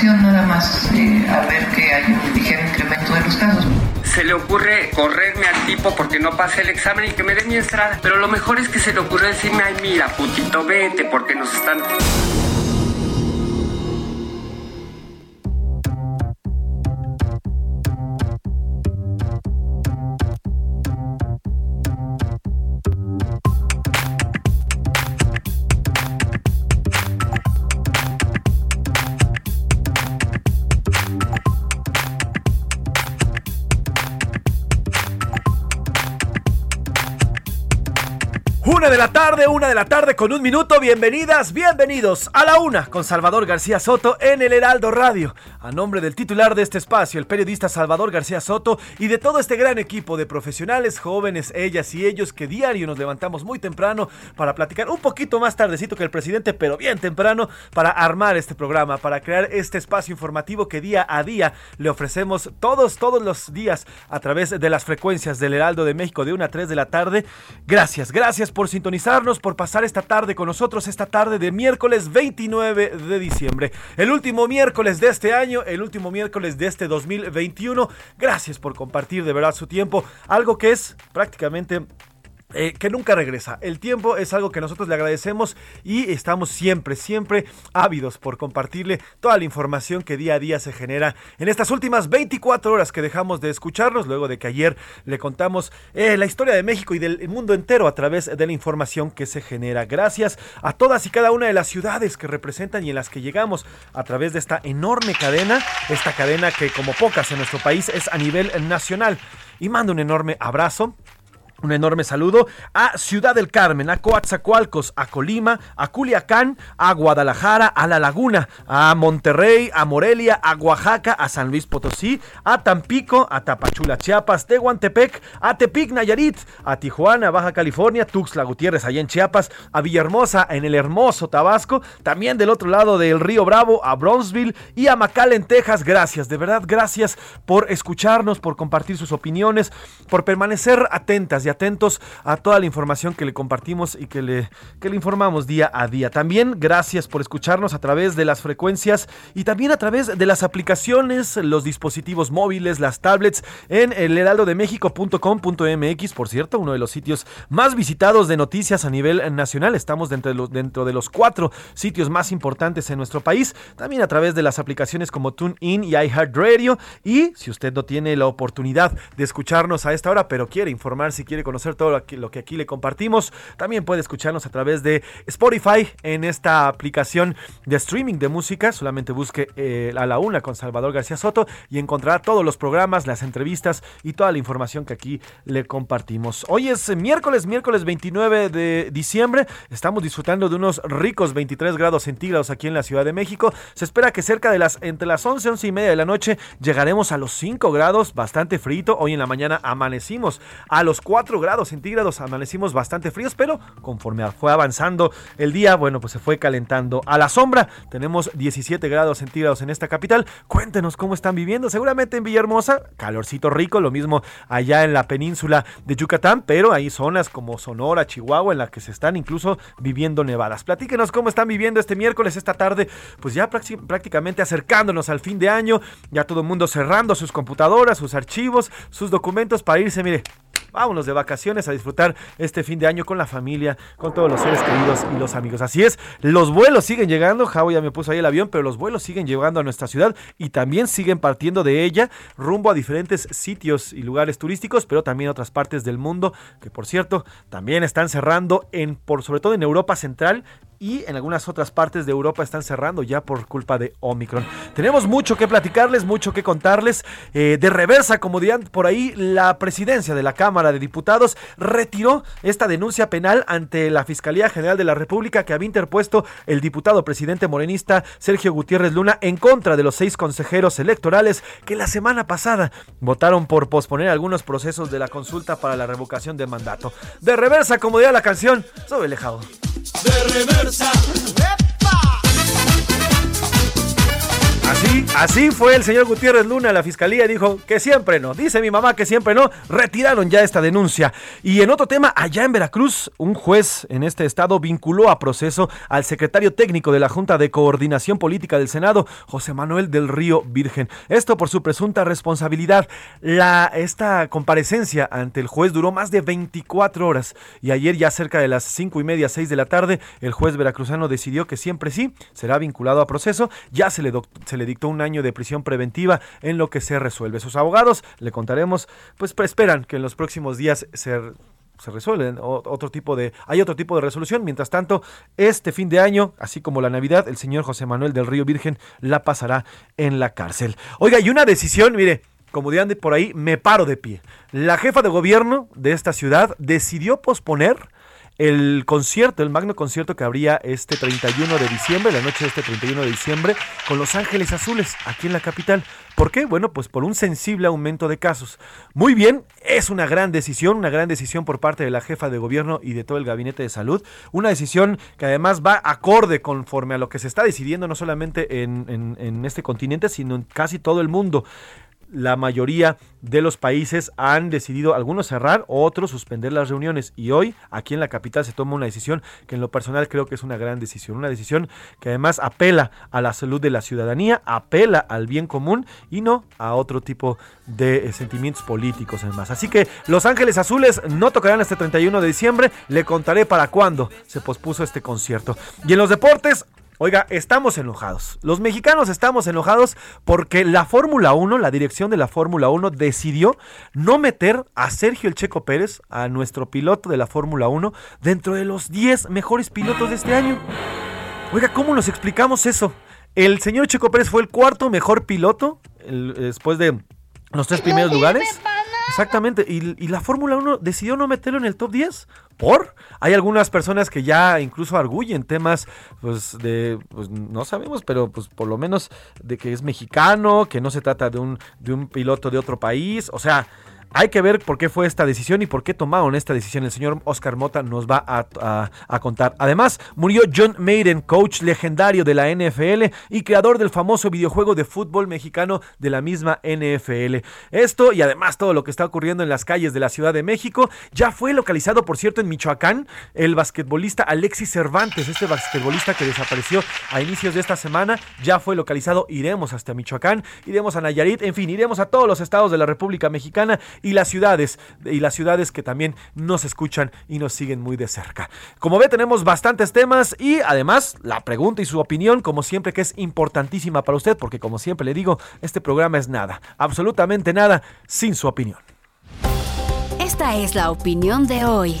Nada más, eh, a ver que hay un ligero incremento de los casos. Se le ocurre correrme al tipo porque no pasé el examen y que me dé mi entrada. Pero lo mejor es que se le ocurrió decirme, ay mira, putito, vete porque nos están... Una de la tarde, una de la tarde con un minuto. Bienvenidas, bienvenidos a la una con Salvador García Soto en el Heraldo Radio. A nombre del titular de este espacio, el periodista Salvador García Soto y de todo este gran equipo de profesionales, jóvenes, ellas y ellos que diario nos levantamos muy temprano para platicar un poquito más tardecito que el presidente, pero bien temprano para armar este programa, para crear este espacio informativo que día a día le ofrecemos todos, todos los días a través de las frecuencias del Heraldo de México de 1 a 3 de la tarde. Gracias, gracias por sintonizarnos, por pasar esta tarde con nosotros, esta tarde de miércoles 29 de diciembre. El último miércoles de este año, el último miércoles de este 2021. Gracias por compartir de verdad su tiempo, algo que es prácticamente eh, que nunca regresa. El tiempo es algo que nosotros le agradecemos y estamos siempre, siempre ávidos por compartirle toda la información que día a día se genera en estas últimas 24 horas que dejamos de escucharnos, luego de que ayer le contamos eh, la historia de México y del mundo entero a través de la información que se genera. Gracias a todas y cada una de las ciudades que representan y en las que llegamos a través de esta enorme cadena, esta cadena que como pocas en nuestro país es a nivel nacional. Y mando un enorme abrazo un enorme saludo a Ciudad del Carmen, a Coatzacoalcos, a Colima, a Culiacán, a Guadalajara, a La Laguna, a Monterrey, a Morelia, a Oaxaca, a San Luis Potosí, a Tampico, a Tapachula, Chiapas, Tehuantepec, a Tepic, Nayarit, a Tijuana, Baja California, Tuxtla Gutiérrez, allá en Chiapas, a Villahermosa, en el hermoso Tabasco, también del otro lado del Río Bravo, a Bronzeville y a McAllen, Texas. Gracias, de verdad, gracias por escucharnos, por compartir sus opiniones, por permanecer atentas y atentos a toda la información que le compartimos y que le, que le informamos día a día. También gracias por escucharnos a través de las frecuencias y también a través de las aplicaciones, los dispositivos móviles, las tablets en el heraldodemexico.com.mx, por cierto, uno de los sitios más visitados de noticias a nivel nacional. Estamos dentro de los, dentro de los cuatro sitios más importantes en nuestro país. También a través de las aplicaciones como TuneIn y iHeartRadio. Y si usted no tiene la oportunidad de escucharnos a esta hora, pero quiere informar, si quiere conocer todo lo que, aquí le compartimos, también puede escucharnos a través de Spotify en esta aplicación de streaming de música. Solamente busque eh, a la una con Salvador García Soto y encontrará todos los programas, las entrevistas y toda la información que aquí le compartimos. Hoy es miércoles, miércoles 29 de diciembre. Estamos disfrutando de unos ricos 23 grados centígrados aquí en la Ciudad de México. Se espera que cerca de las entre las 11 11 y media de la noche llegaremos a los 5 grados, bastante frito. Hoy en la mañana amanecimos a los 4 24 grados centígrados, amanecimos bastante fríos, pero conforme fue avanzando el día, bueno, pues se fue calentando. A la sombra tenemos 17 grados centígrados en esta capital. Cuéntenos cómo están viviendo. Seguramente en Villahermosa, calorcito rico, lo mismo allá en la península de Yucatán, pero hay zonas como Sonora, Chihuahua, en las que se están incluso viviendo nevadas. Platíquenos cómo están viviendo este miércoles, esta tarde, pues ya prácticamente acercándonos al fin de año, ya todo el mundo cerrando sus computadoras, sus archivos, sus documentos para irse, mire, vámonos de vacaciones a disfrutar este fin de año con la familia, con todos los seres queridos y los amigos. Así es, los vuelos siguen llegando, Javo ya me puso ahí el avión, pero los vuelos siguen llegando a nuestra ciudad y también siguen partiendo de ella rumbo a diferentes sitios y lugares turísticos, pero también a otras partes del mundo, que por cierto, también están cerrando en por sobre todo en Europa Central y en algunas otras partes de Europa están cerrando ya por culpa de Omicron. Tenemos mucho que platicarles, mucho que contarles. Eh, de reversa, como dirían por ahí, la presidencia de la Cámara de Diputados retiró esta denuncia penal ante la Fiscalía General de la República que había interpuesto el diputado presidente morenista Sergio Gutiérrez Luna en contra de los seis consejeros electorales que la semana pasada votaron por posponer algunos procesos de la consulta para la revocación de mandato. De reversa, como diría la canción, soy lejado de reversa. Stop. Así, fue el señor Gutiérrez Luna. La fiscalía dijo que siempre no. Dice mi mamá que siempre no. Retiraron ya esta denuncia. Y en otro tema, allá en Veracruz, un juez en este estado vinculó a proceso al secretario técnico de la Junta de Coordinación Política del Senado, José Manuel del Río Virgen. Esto por su presunta responsabilidad. Esta comparecencia ante el juez duró más de 24 horas. Y ayer, ya cerca de las cinco y media, 6 de la tarde, el juez veracruzano decidió que siempre sí será vinculado a proceso. Ya se le, se le dictó un año de prisión preventiva en lo que se resuelve. Sus abogados, le contaremos, pues esperan que en los próximos días se se resuelven otro tipo de hay otro tipo de resolución. Mientras tanto este fin de año así como la navidad el señor José Manuel del Río Virgen la pasará en la cárcel. Oiga y una decisión mire como de por ahí me paro de pie. La jefa de gobierno de esta ciudad decidió posponer el concierto, el magno concierto que habría este 31 de diciembre, la noche de este 31 de diciembre, con Los Ángeles Azules, aquí en la capital. ¿Por qué? Bueno, pues por un sensible aumento de casos. Muy bien, es una gran decisión, una gran decisión por parte de la jefa de gobierno y de todo el gabinete de salud. Una decisión que además va acorde conforme a lo que se está decidiendo no solamente en, en este continente, sino en casi todo el mundo la mayoría de los países han decidido algunos cerrar, otros suspender las reuniones. Y hoy aquí en la capital se toma una decisión que en lo personal creo que es una gran decisión. Una decisión que además apela a la salud de la ciudadanía, apela al bien común y no a otro tipo de eh, sentimientos políticos además. Así que Los Ángeles Azules no tocarán este 31 de diciembre. Le contaré para cuándo se pospuso este concierto. Y en los deportes, Oiga, estamos enojados. Los mexicanos estamos enojados porque la Fórmula 1, la dirección de la Fórmula 1, decidió no meter a Sergio El Checo Pérez, a nuestro piloto de la Fórmula 1, dentro de los 10 mejores pilotos de este año. Oiga, ¿cómo nos explicamos eso? El señor Checo Pérez fue el cuarto mejor piloto después de los tres primeros lugares. Exactamente, y, la Fórmula 1 decidió no meterlo en el top 10. ¿Por? Hay algunas personas que ya incluso arguyen temas, pues, de, pues, no sabemos, pero pues por lo menos de que es mexicano, que no se trata de un, de un piloto de otro país, o sea, hay que ver por qué fue esta decisión y por qué tomaron esta decisión. El señor Oscar Mota nos va a, contar. Además, murió John Maiden, coach legendario de la NFL y creador del famoso videojuego de fútbol mexicano de la misma NFL. Esto y además todo lo que está ocurriendo en las calles de la Ciudad de México ya fue localizado, por cierto, en Michoacán. El basquetbolista Alexis Cervantes, este basquetbolista que desapareció a inicios de esta semana, ya fue localizado. Iremos hasta Michoacán, iremos a Nayarit, en fin, iremos a todos los estados de la República Mexicana y las ciudades, y las ciudades que también nos escuchan y nos siguen muy de cerca. Como ve, tenemos bastantes temas y además la pregunta y su opinión, como siempre, que es importantísima para usted, porque como siempre le digo, este programa es nada, absolutamente nada, sin su opinión. Esta es la opinión de hoy.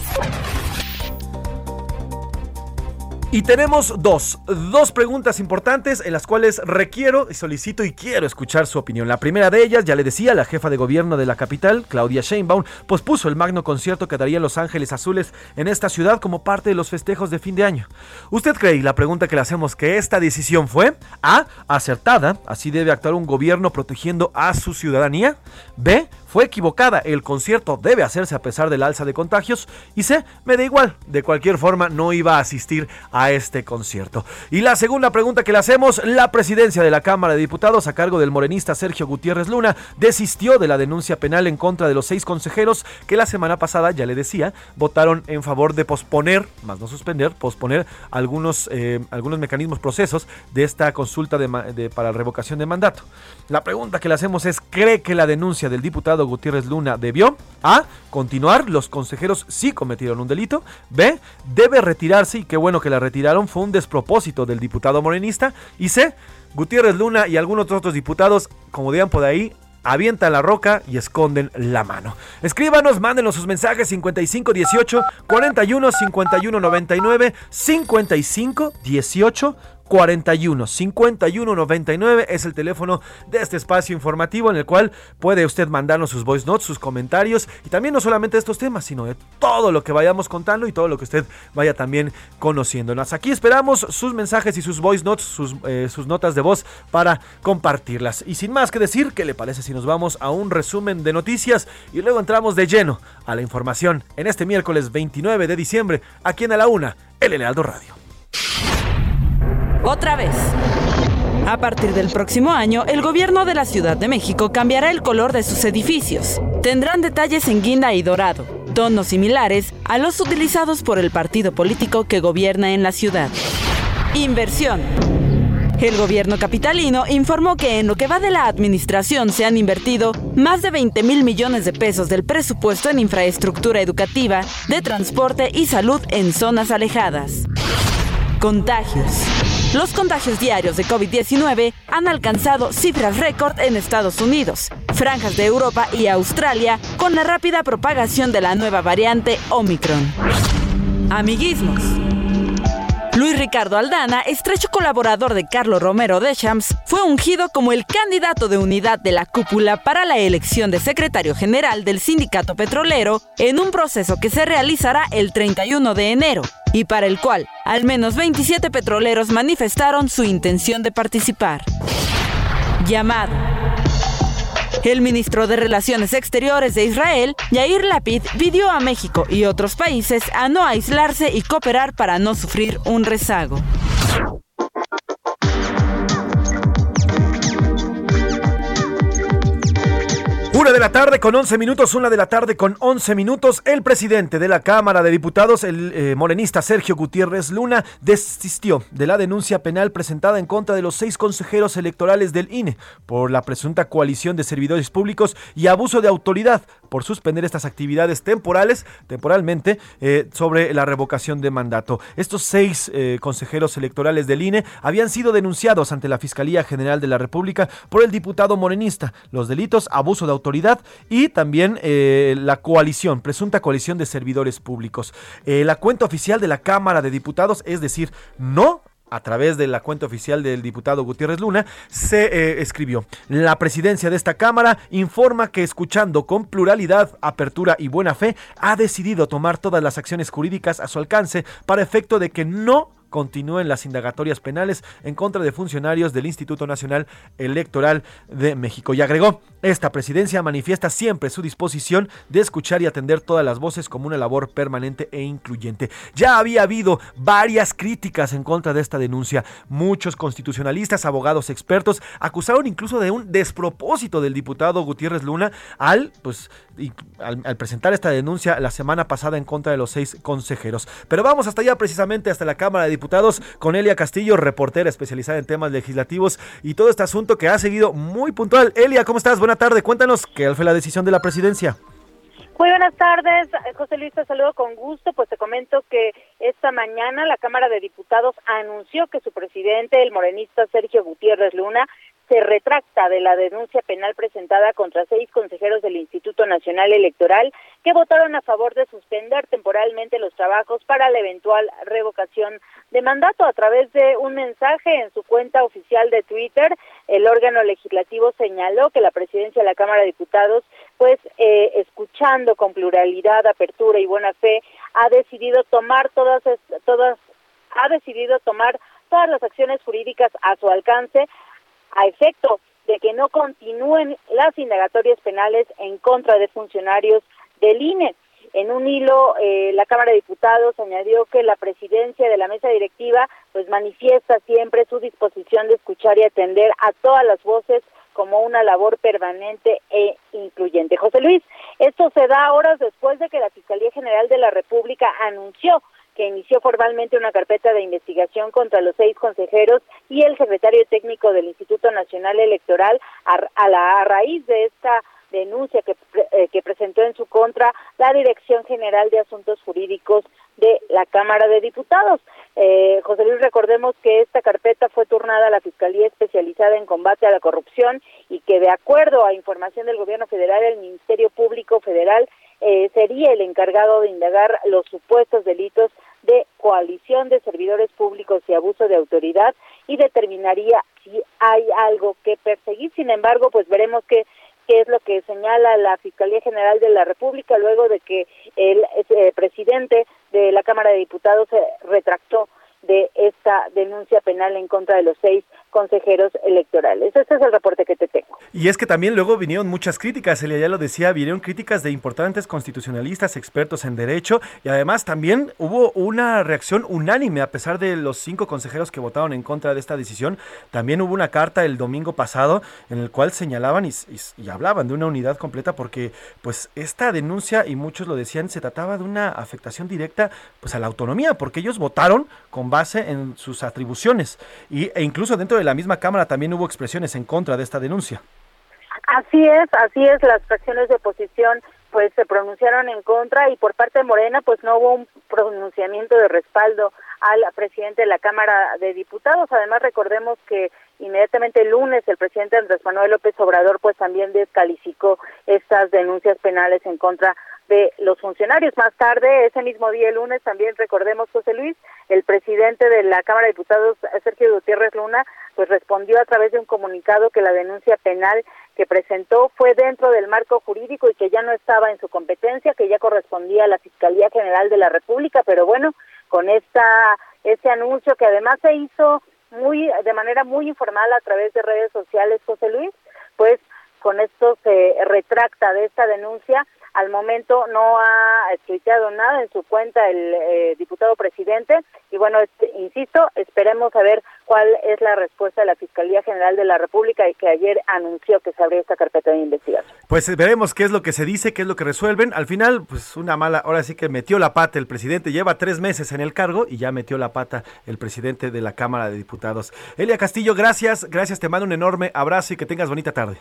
Y tenemos dos, dos preguntas importantes en las cuales requiero y solicito y quiero escuchar su opinión. La primera de ellas, ya le decía, la jefa de gobierno de la capital, Claudia Sheinbaum, pospuso el magno concierto que daría Los Ángeles Azules en esta ciudad como parte de los festejos de fin de año. ¿Usted cree, y la pregunta que le hacemos, que esta decisión fue A, acertada, así debe actuar un gobierno protegiendo a su ciudadanía? B, fue equivocada. El concierto debe hacerse a pesar del alza de contagios. Y C, me da igual. De cualquier forma, no iba a asistir a este concierto. Y la segunda pregunta que le hacemos, la presidencia de la Cámara de Diputados a cargo del morenista Sergio Gutiérrez Luna desistió de la denuncia penal en contra de los seis consejeros que la semana pasada, ya le decía, votaron en favor de posponer, más no suspender, posponer algunos, eh, algunos mecanismos, procesos de esta consulta de, para revocación de mandato. La pregunta que le hacemos es, ¿cree que la denuncia del diputado Gutiérrez Luna debió A. Continuar, los consejeros sí cometieron un delito. B. Debe retirarse y qué bueno que la retiraron, fue un despropósito del diputado morenista. Y C. Gutiérrez Luna y algunos otros diputados, como digan por ahí, avientan la roca y esconden la mano. Escríbanos, mándenos sus mensajes 55 18 41 51 99 55 18 41 51 99 es el teléfono de este espacio informativo en el cual puede usted mandarnos sus voice notes, sus comentarios y también no solamente de estos temas, sino de todo lo que vayamos contando y todo lo que usted vaya también conociéndonos. Aquí esperamos sus mensajes y sus voice notes, sus, eh, sus notas de voz para compartirlas. Y sin más que decir, ¿qué le parece si nos vamos a un resumen de noticias y luego entramos de lleno a la información en este miércoles 29 de diciembre aquí en A la Una, el Heraldo Radio? Otra vez. A partir del próximo año, el gobierno de la Ciudad de México cambiará el color de sus edificios. Tendrán detalles en guinda y dorado, tonos similares a los utilizados por el partido político que gobierna en la ciudad. Inversión. El gobierno capitalino informó que en lo que va de la administración se han invertido más de 20 mil millones de pesos del presupuesto en infraestructura educativa, de transporte y salud en zonas alejadas. Contagios. Los contagios diarios de COVID-19 han alcanzado cifras récord en Estados Unidos, franjas de Europa y Australia con la rápida propagación de la nueva variante Omicron. Amiguismos. Luis Ricardo Aldana, estrecho colaborador de Carlos Romero Deschamps, fue ungido como el candidato de unidad de la cúpula para la elección de secretario general del sindicato petrolero en un proceso que se realizará el 31 de enero y para el cual al menos 27 petroleros manifestaron su intención de participar. Llamado. El ministro de Relaciones Exteriores de Israel, Yair Lapid, pidió a México y otros países a no aislarse y cooperar para no sufrir un rezago. Una de la tarde con 11 minutos, una de la tarde con 11 minutos. El presidente de la Cámara de Diputados, el eh, morenista Sergio Gutiérrez Luna, desistió de la denuncia penal presentada en contra de los seis consejeros electorales del INE por la presunta coalición de servidores públicos y abuso de autoridad por suspender estas actividades temporales, temporalmente, eh, sobre la revocación de mandato. Estos seis eh, consejeros electorales del INE habían sido denunciados ante la Fiscalía General de la República por el diputado morenista. Los delitos, abuso de autoridad, y también eh, la coalición, presunta coalición de servidores públicos. La cuenta oficial de la Cámara de Diputados, es decir, no a través de la cuenta oficial del diputado Gutiérrez Luna, se eh, escribió, la presidencia de esta Cámara informa que escuchando con pluralidad, apertura y buena fe, ha decidido tomar todas las acciones jurídicas a su alcance para efecto de que no continúen las indagatorias penales en contra de funcionarios del Instituto Nacional Electoral de México. Y agregó, esta presidencia manifiesta siempre su disposición de escuchar y atender todas las voces como una labor permanente e incluyente. Ya había habido varias críticas en contra de esta denuncia. Muchos constitucionalistas, abogados, expertos acusaron incluso de un despropósito del diputado Gutiérrez Luna al, pues, al, presentar esta denuncia la semana pasada en contra de los seis consejeros. Pero vamos hasta allá precisamente, hasta la Cámara de Diputados, con Elia Castillo, reportera especializada en temas legislativos y todo este asunto que ha seguido muy puntual. Elia, ¿cómo estás? Buenas tardes. Cuéntanos qué fue la decisión de la presidencia. Muy buenas tardes, José Luis, te saludo con gusto. Pues te comento que esta mañana la Cámara de Diputados anunció que su presidente, el morenista Sergio Gutiérrez Luna, se retracta de la denuncia penal presentada contra seis consejeros del Instituto Nacional Electoral que votaron a favor de suspender temporalmente los trabajos para la eventual revocación de mandato. A través de un mensaje en su cuenta oficial de Twitter, el órgano legislativo señaló que la presidencia de la Cámara de Diputados, pues eh, escuchando con pluralidad, apertura y buena fe, ha decidido tomar todas, todas, ha decidido tomar todas las acciones jurídicas a su alcance a efecto de que no continúen las indagatorias penales en contra de funcionarios del INE. En un hilo, eh, la Cámara de Diputados añadió que la presidencia de la mesa directiva pues manifiesta siempre su disposición de escuchar y atender a todas las voces como una labor permanente e incluyente. José Luis, esto se da horas después de que la Fiscalía General de la República anunció que inició formalmente una carpeta de investigación contra los seis consejeros y el secretario técnico del Instituto Nacional Electoral a, la, raíz de esta denuncia que, eh, que presentó en su contra la Dirección General de Asuntos Jurídicos de la Cámara de Diputados. Eh, José Luis, recordemos que esta carpeta fue turnada a la Fiscalía Especializada en Combate a la Corrupción y que de acuerdo a información del Gobierno Federal, el Ministerio Público Federal eh, sería el encargado de indagar los supuestos delitos de coalición de servidores públicos y abuso de autoridad y determinaría si hay algo que perseguir. Sin embargo, pues veremos que qué es lo que señala la Fiscalía General de la República luego de que el eh, presidente de la Cámara de Diputados se retractó de esta denuncia penal en contra de los seis consejeros electorales. Este es el reporte que te tengo. Y es que también luego vinieron muchas críticas, Elia ya lo decía, vinieron críticas de importantes constitucionalistas, expertos en derecho, y además también hubo una reacción unánime, a pesar de los cinco consejeros que votaron en contra de esta decisión, también hubo una carta el domingo pasado en el cual señalaban y, y hablaban de una unidad completa porque pues esta denuncia, y muchos lo decían, se trataba de una afectación directa pues a la autonomía, porque ellos votaron con base en sus atribuciones, y, e incluso dentro de la misma Cámara también hubo expresiones en contra de esta denuncia. Así es, así es, las fracciones de oposición pues se pronunciaron en contra y por parte de Morena pues no hubo un pronunciamiento de respaldo al presidente de la Cámara de Diputados. Además recordemos que inmediatamente el lunes el presidente Andrés Manuel López Obrador pues también descalificó estas denuncias penales en contra de los funcionarios. Más tarde, ese mismo día, el lunes, también recordemos, José Luis, el presidente de la Cámara de Diputados, Sergio Gutiérrez Luna, pues respondió a través de un comunicado que la denuncia penal que presentó fue dentro del marco jurídico y que ya no estaba en su competencia, que ya correspondía a la Fiscalía General de la República, pero bueno, con esta este anuncio que además se hizo muy de manera muy informal a través de redes sociales, José Luis, pues con esto se retracta de esta denuncia al momento no ha tuiteado nada en su cuenta el eh, diputado presidente y bueno, insisto, esperemos a ver cuál es la respuesta de la Fiscalía General de la República y que ayer anunció que se abrió esta carpeta de investigación. Pues eh, veremos qué es lo que se dice, qué es lo que resuelven. Al final, pues una mala, ahora sí que metió la pata el presidente, lleva tres meses en el cargo y ya metió la pata el presidente de la Cámara de Diputados. Elia Castillo, gracias, gracias, te mando un enorme abrazo y que tengas bonita tarde.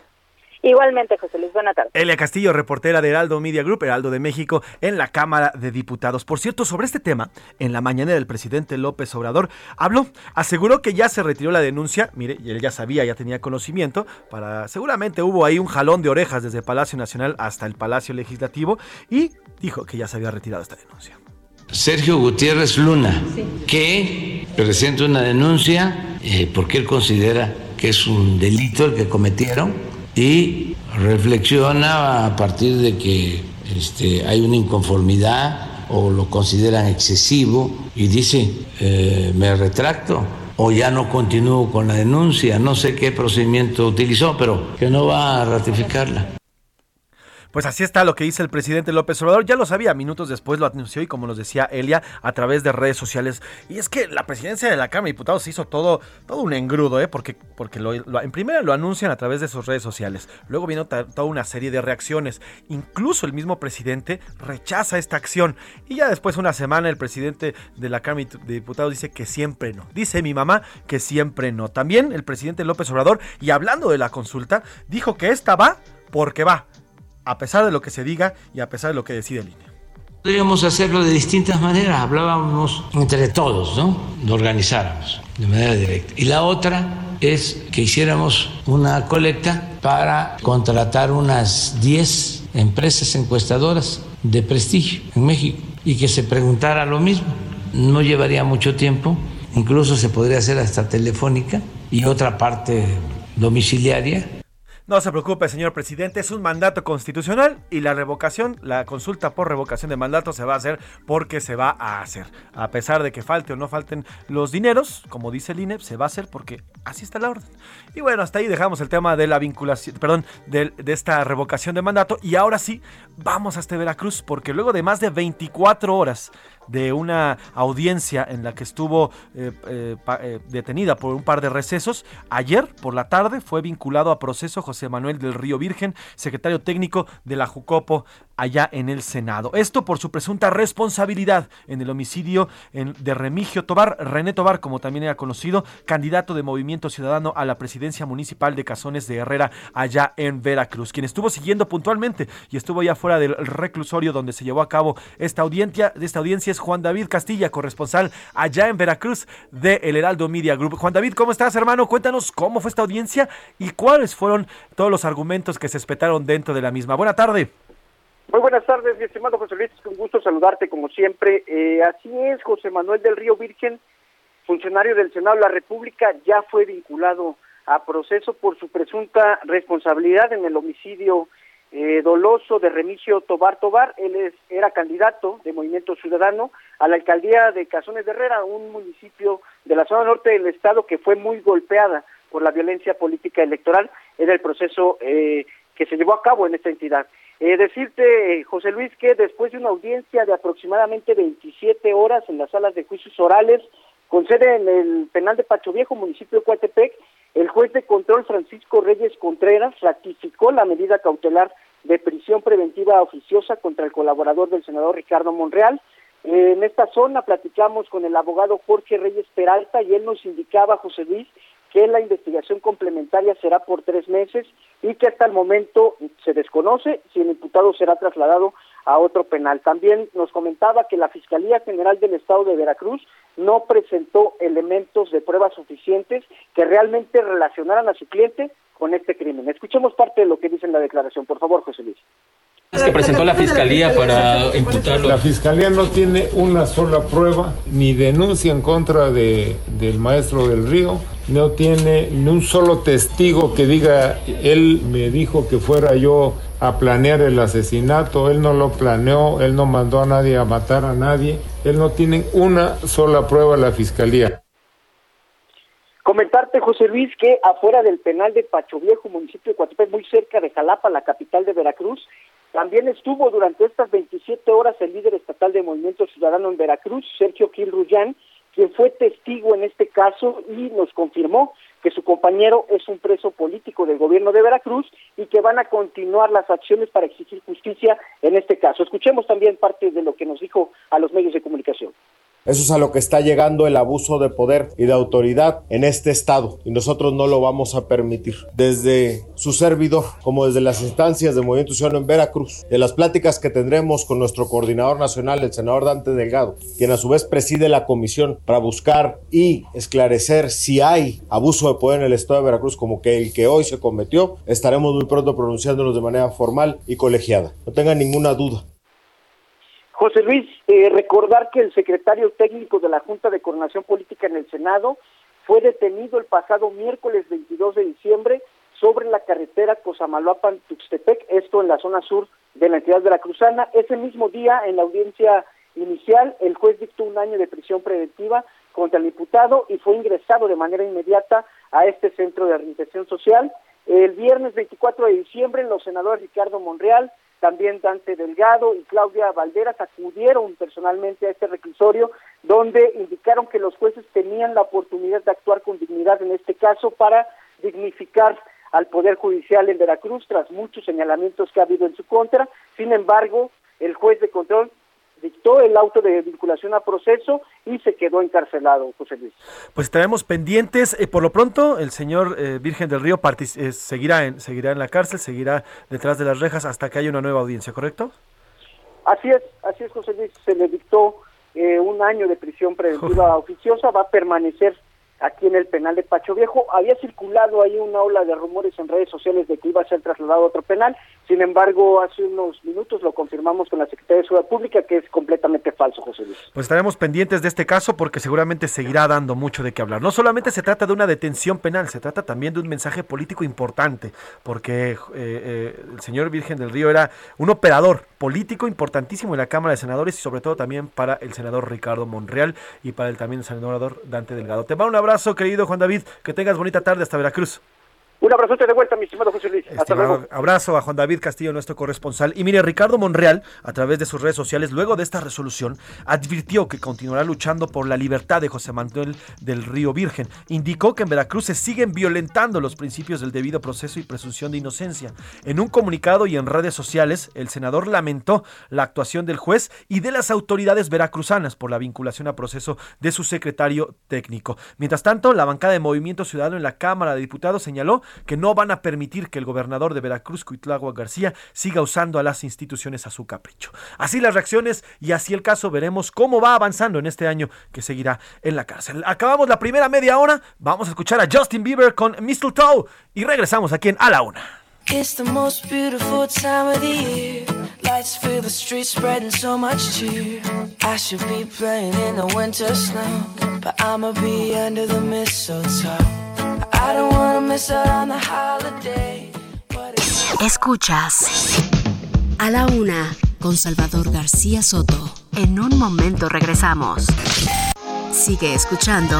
Igualmente, José Luis, buena tarde. Elia Castillo, reportera de Heraldo Media Group, Heraldo de México, en la Cámara de Diputados. Por cierto, sobre este tema, en la mañana del presidente López Obrador habló, aseguró que ya se retiró la denuncia, mire, y él ya sabía, ya tenía conocimiento, para seguramente hubo ahí un jalón de orejas desde Palacio Nacional hasta el Palacio Legislativo, y dijo que ya se había retirado esta denuncia. Sergio Gutiérrez Luna, que presenta una denuncia eh, porque él considera que es un delito el que cometieron y reflexiona a partir de que este, hay una inconformidad o lo consideran excesivo y dice, eh, me retracto o ya no continúo con la denuncia, no sé qué procedimiento utilizó, pero que no va a ratificarla. Pues así está lo que dice el presidente López Obrador. Ya lo sabía, minutos después lo anunció y como nos decía Elia, a través de redes sociales. Y es que la presidencia de la Cámara de Diputados hizo todo, todo un engrudo, ¿eh? Porque, porque en primera lo anuncian a través de sus redes sociales. Luego vino toda una serie de reacciones. Incluso el mismo presidente rechaza esta acción. Y ya después, una semana, el presidente de la Cámara de Diputados dice que siempre no. Dice mi mamá que siempre no. También el presidente López Obrador, y hablando de la consulta, dijo que esta va porque va a pesar de lo que se diga y a pesar de lo que decide el INE. Podríamos hacerlo de distintas maneras, hablábamos entre todos, ¿no? Lo organizáramos de manera directa. Y la otra es que hiciéramos una colecta para contratar unas 10 empresas encuestadoras de prestigio en México y que se preguntara lo mismo. No llevaría mucho tiempo, incluso se podría hacer hasta telefónica y otra parte domiciliaria No se preocupe, señor presidente, es un mandato constitucional y la revocación, la consulta por revocación de mandato se va a hacer porque se va a hacer. A pesar de que falte o no falten los dineros, como dice el INE, se va a hacer porque así está la orden. Y bueno, hasta ahí dejamos el tema de la vinculación, perdón, de, de esta revocación de mandato y ahora sí, vamos hasta Veracruz porque luego de más de 24 horas de una audiencia en la que estuvo eh, eh, eh, detenida por un par de recesos. Ayer por la tarde fue vinculado a proceso José Manuel del Río Virgen, secretario técnico de la Jucopo allá en el Senado. Esto por su presunta responsabilidad en el homicidio de Remigio Tobar, René Tobar, como también era conocido, candidato de Movimiento Ciudadano a la presidencia municipal de Cazones de Herrera allá en Veracruz, quien estuvo siguiendo puntualmente y estuvo ya fuera del reclusorio donde se llevó a cabo esta audiencia, esta audiencia es Juan David Castilla, corresponsal allá en Veracruz de El Heraldo Media Group. Juan David, ¿cómo estás, hermano? Cuéntanos cómo fue esta audiencia y cuáles fueron todos los argumentos que se espetaron dentro de la misma. Buena tarde. Muy buenas tardes, mi estimado José Luis, con gusto saludarte como siempre. Eh, así es, José Manuel del Río Virgen, funcionario del Senado de la República, ya fue vinculado a proceso por su presunta responsabilidad en el homicidio eh, doloso de Remigio Tobar Tobar. Él es, era candidato de Movimiento Ciudadano a la alcaldía de Cazones de Herrera, un municipio de la zona norte del estado que fue muy golpeada por la violencia política electoral. Era el proceso eh, que se llevó a cabo en esta entidad. Eh, decirte, José Luis, que después de una audiencia de aproximadamente 27 horas en las salas de juicios orales, con sede en el penal de Pacho Viejo, municipio de Coatepec, el juez de control Francisco Reyes Contreras ratificó la medida cautelar de prisión preventiva oficiosa contra el colaborador del senador Ricardo Monreal. En esta zona platicamos con el abogado Jorge Reyes Peralta y él nos indicaba, José Luis, que la investigación complementaria será por tres meses y que hasta el momento se desconoce si el imputado será trasladado a otro penal. También nos comentaba que la Fiscalía General del Estado de Veracruz no presentó elementos de pruebas suficientes que realmente relacionaran a su cliente con este crimen. Escuchemos parte de lo que dice en la declaración, por favor, José Luis. Es que presentó la fiscalía para imputarlo. La fiscalía no tiene una sola prueba ni denuncia en contra de, del maestro del río, no tiene ni un solo testigo que diga, él me dijo que fuera yo a planear el asesinato, él no lo planeó, él no mandó a nadie a matar a nadie, él no tiene una sola prueba la fiscalía. Comentarte, José Luis, que afuera del penal de Pacho Viejo, municipio de Coatepec, muy cerca de Jalapa, la capital de Veracruz, también estuvo durante estas 27 horas el líder estatal de Movimiento Ciudadano en Veracruz, Sergio Gil quien fue testigo en este caso y nos confirmó que su compañero es un preso político del gobierno de Veracruz y que van a continuar las acciones para exigir justicia en este caso. Escuchemos también parte de lo que nos dijo a los medios de comunicación. Eso es a lo que está llegando el abuso de poder y de autoridad en este estado y nosotros no lo vamos a permitir. Desde su servidor, como desde las instancias de Movimiento Ciudadano en Veracruz, de las pláticas que tendremos con nuestro coordinador nacional, el senador Dante Delgado, quien a su vez preside la comisión para buscar y esclarecer si hay abuso de poder en el estado de Veracruz como que el que hoy se cometió, estaremos muy pronto pronunciándonos de manera formal y colegiada. No tengan ninguna duda. José Luis, eh, recordar que el secretario técnico de la Junta de Coordinación Política en el Senado fue detenido el pasado miércoles 22 de diciembre sobre la carretera Cosamaloapan-Tuxtepec, esto en la zona sur de la entidad veracruzana. Ese mismo día, en la audiencia inicial, el juez dictó un año de prisión preventiva contra el diputado y fue ingresado de manera inmediata a este centro de reinserción social. El viernes 24 de diciembre, los senadores Ricardo Monreal, también Dante Delgado y Claudia Valderas acudieron personalmente a este reclusorio donde indicaron que los jueces tenían la oportunidad de actuar con dignidad en este caso para dignificar al Poder Judicial en Veracruz tras muchos señalamientos que ha habido en su contra. Sin embargo, el juez de control dictó el auto de vinculación a proceso y se quedó encarcelado, José Luis. Pues estaremos pendientes. Eh, por lo pronto, el señor eh, Virgen del Río eh, seguirá, en, seguirá en la cárcel, seguirá detrás de las rejas hasta que haya una nueva audiencia, ¿correcto? Así es, así es, José Luis. Se le dictó un año de prisión preventiva oficiosa, va a permanecer aquí en el penal de Pacho Viejo. Había circulado ahí una ola de rumores en redes sociales de que iba a ser trasladado a otro penal. Sin embargo, hace unos minutos lo confirmamos con la Secretaría de Seguridad Pública que es completamente falso, José Luis. Pues estaremos pendientes de este caso porque seguramente seguirá dando mucho de qué hablar. No solamente se trata de una detención penal, se trata también de un mensaje político importante, porque eh, eh, el señor Virgen del Río era un operador político importantísimo en la Cámara de Senadores y sobre todo también para el senador Ricardo Monreal y para el también senador Dante Delgado. Te mando un abrazo, querido Juan David, que tengas bonita tarde hasta Veracruz. Un abrazote de vuelta, mi estimado José Luis. Hasta luego. Abrazo a Juan David Castillo, nuestro corresponsal. Y mire, Ricardo Monreal, a través de sus redes sociales, luego de esta resolución, advirtió que continuará luchando por la libertad de José Manuel del Río Virgen. Indicó que en Veracruz se siguen violentando los principios del debido proceso y presunción de inocencia. En un comunicado y en redes sociales, el senador lamentó la actuación del juez y de las autoridades veracruzanas por la vinculación a proceso de su secretario técnico. Mientras tanto, la bancada de Movimiento Ciudadano en la Cámara de Diputados señaló que no van a permitir que el gobernador de Veracruz, Cuitlagua García, siga usando a las instituciones a su capricho. Así las reacciones y así el caso, veremos cómo va avanzando en este año que seguirá en la cárcel. Acabamos la primera media hora, vamos a escuchar a Justin Bieber con Mistletoe y regresamos aquí en A la Una. It's the most beautiful time of the year. Lights fill the streets, spreading so much cheer. I should be playing in the winter snow, but I'ma be under the mistletoe. Escuchas a la una con Salvador García Soto. En un momento regresamos. Sigue escuchando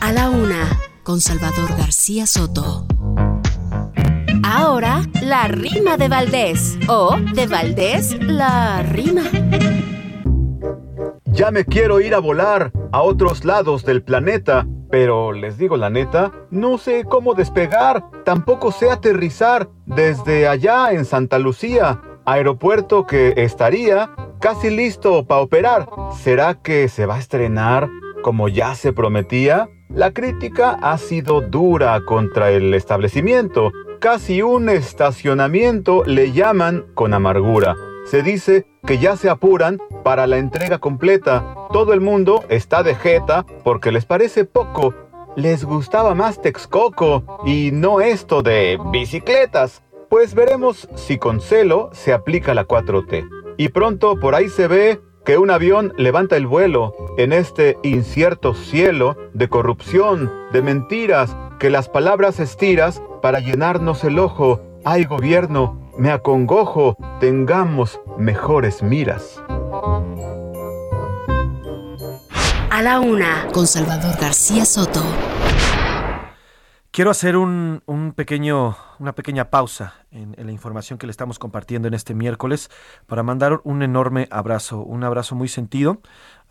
a la una con Salvador García Soto. Ahora, la rima de Valdés. O de Valdés, la rima. Ya me quiero ir a volar a otros lados del planeta pero les digo la neta, no sé cómo despegar, tampoco sé aterrizar desde allá en Santa Lucía, aeropuerto que estaría casi listo para operar. ¿Será que se va a estrenar como ya se prometía? La crítica ha sido dura contra el establecimiento. Casi un estacionamiento le llaman con amargura. Se dice que ya se apuran para la entrega completa. Todo el mundo está de jeta porque les parece poco. Les gustaba más Texcoco y no esto de bicicletas. Pues veremos si con celo se aplica la 4T. Y pronto por ahí se ve que un avión levanta el vuelo en este incierto cielo de corrupción, de mentiras, que las palabras estiras para llenarnos el ojo. Hay gobierno, me acongojo, tengamos mejores miras. A la una, con Salvador García Soto. Quiero hacer un, pequeño, una pequeña pausa en, en, la información que le estamos compartiendo en este miércoles para mandar un enorme abrazo, un abrazo muy sentido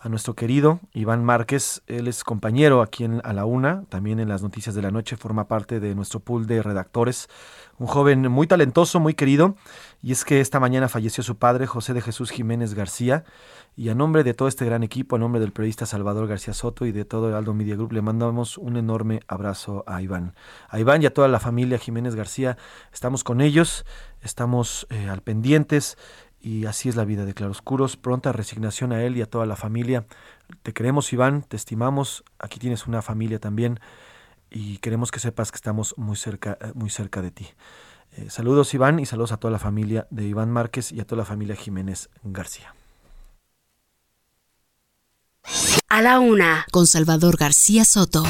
a nuestro querido Iván Márquez. Él es compañero aquí en A la Una, también en las noticias de la noche, forma parte de nuestro pool de redactores. Un joven muy talentoso, muy querido. Y es que esta mañana falleció su padre, José de Jesús Jiménez García. Y a nombre de todo este gran equipo, a nombre del periodista Salvador García Soto y de todo el Aldo Media Group, le mandamos un enorme abrazo a Iván. A Iván y a toda la familia Jiménez García, estamos con ellos, estamos eh, al pendientes y así es la vida de Claroscuros. Pronta resignación a él y a toda la familia. Te queremos, Iván, te estimamos. Aquí tienes una familia también y queremos que sepas que estamos muy cerca, eh, muy cerca de ti. Eh, saludos, Iván, y saludos a toda la familia de Iván Márquez y a toda la familia Jiménez García. A la una, con Salvador García Soto.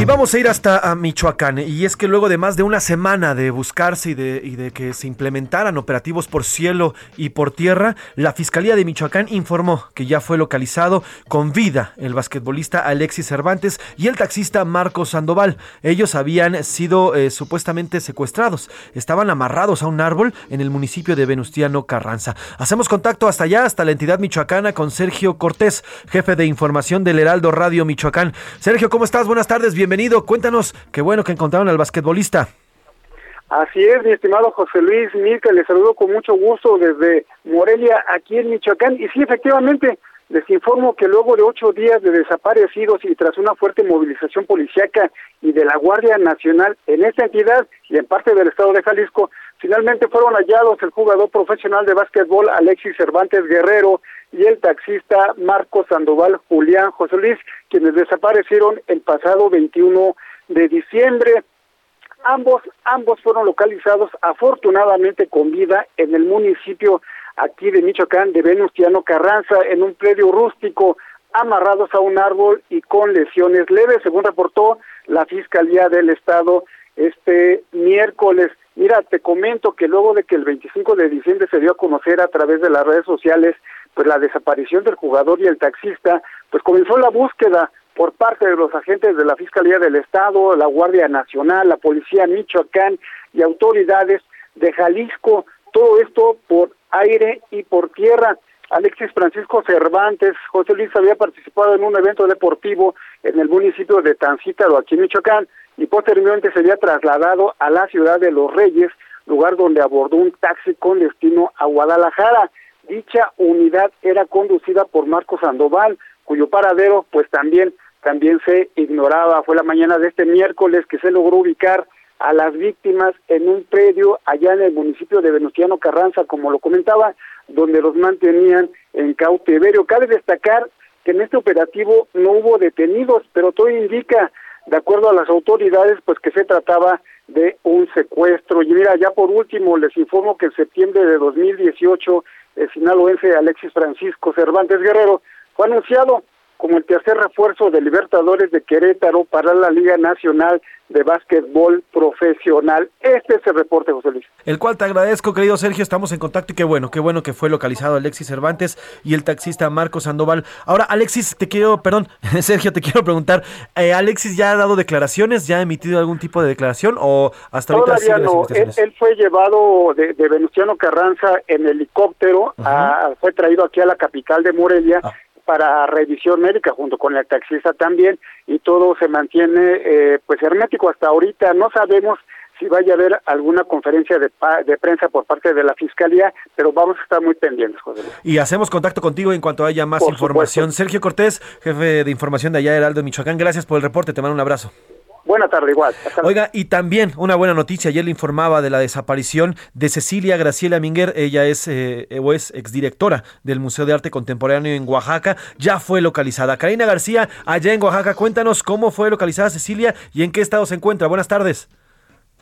Y vamos a ir hasta Michoacán. Y es que luego de más de una semana de buscarse y de, que se implementaran operativos por cielo y por tierra, la Fiscalía de Michoacán informó que ya fue localizado con vida el basquetbolista Alexis Cervantes y el taxista Marcos Sandoval. Ellos habían sido eh, supuestamente secuestrados. Estaban amarrados a un árbol en el municipio de Venustiano Carranza. Hacemos contacto hasta allá, hasta la entidad michoacana, con Sergio Cortés, jefe de información del Heraldo Radio Michoacán. Sergio, ¿cómo estás? Buenas tardes, bienvenido bienvenido. Cuéntanos, qué bueno que encontraron al basquetbolista. Así es, mi estimado José Luis Mirka, le saludo con mucho gusto desde Morelia, aquí en Michoacán. Y sí, efectivamente, les informo que luego de ocho días de desaparecidos y tras una fuerte movilización policiaca y de la Guardia Nacional en esta entidad y en parte del estado de Jalisco, finalmente fueron hallados el jugador profesional de básquetbol Alexis Cervantes Guerrero y el taxista Marco Sandoval Julián José Luis, quienes desaparecieron el pasado 21 de diciembre. Ambos, ambos fueron localizados afortunadamente con vida en el municipio aquí de Michoacán de Venustiano Carranza, en un predio rústico, amarrados a un árbol y con lesiones leves, según reportó la Fiscalía del Estado este miércoles. Mira, te comento que luego de que el 25 de diciembre se dio a conocer a través de las redes sociales pues la desaparición del jugador y el taxista, pues comenzó la búsqueda por parte de los agentes de la Fiscalía del Estado, la Guardia Nacional, la Policía Michoacán y autoridades de Jalisco, todo esto por aire y por tierra. Alexis Francisco Cervantes, José Luis había participado en un evento deportivo en el municipio de Tancítaro, aquí en Michoacán, y posteriormente sería trasladado a la ciudad de Los Reyes, lugar donde abordó un taxi con destino a Guadalajara. Dicha unidad era conducida por Marcos Sandoval, cuyo paradero pues también también se ignoraba. Fue la mañana de este miércoles que se logró ubicar a las víctimas en un predio allá en el municipio de Venustiano Carranza, como lo comentaba, donde los mantenían en cautiverio. Cabe destacar que en este operativo no hubo detenidos, pero todo indica, de acuerdo a las autoridades, pues que se trataba de un secuestro. Y mira, ya por último, les informo que en septiembre de 2018, el sinaloense Alexis Francisco Cervantes Guerrero fue anunciado como el tercer refuerzo de Libertadores de Querétaro para la Liga Nacional de Básquetbol Profesional. Este es el reporte, José Luis. El cual te agradezco, querido Sergio. Estamos en contacto y qué bueno, qué bueno que fue localizado Alexis Cervantes y el taxista Marco Sandoval. Ahora, Alexis, te quiero, perdón, Sergio, te quiero preguntar, eh, ¿Alexis ya ha dado declaraciones? ¿Ya ha emitido algún tipo de declaración o hasta ahorita Todavía no. Él, fue llevado de, Venustiano Carranza en helicóptero, fue traído aquí a la capital de Morelia. Ah para revisión médica junto con el taxista también y todo se mantiene eh, pues hermético hasta ahorita no sabemos si vaya a haber alguna conferencia de, de, prensa por parte de la Fiscalía, pero vamos a estar muy pendientes, José Y hacemos contacto contigo en cuanto haya más información. Sergio Cortés, jefe de información de allá Heraldo Michoacán, gracias por el reporte, te mando un abrazo. Buena tarde, igual. Oiga, y también una buena noticia, ayer le informaba de la desaparición de Cecilia Graciela Minguer, ella es eh, o es exdirectora del Museo de Arte Contemporáneo en Oaxaca, ya fue localizada. Karina García, allá en Oaxaca, cuéntanos cómo fue localizada Cecilia y en qué estado se encuentra. Buenas tardes.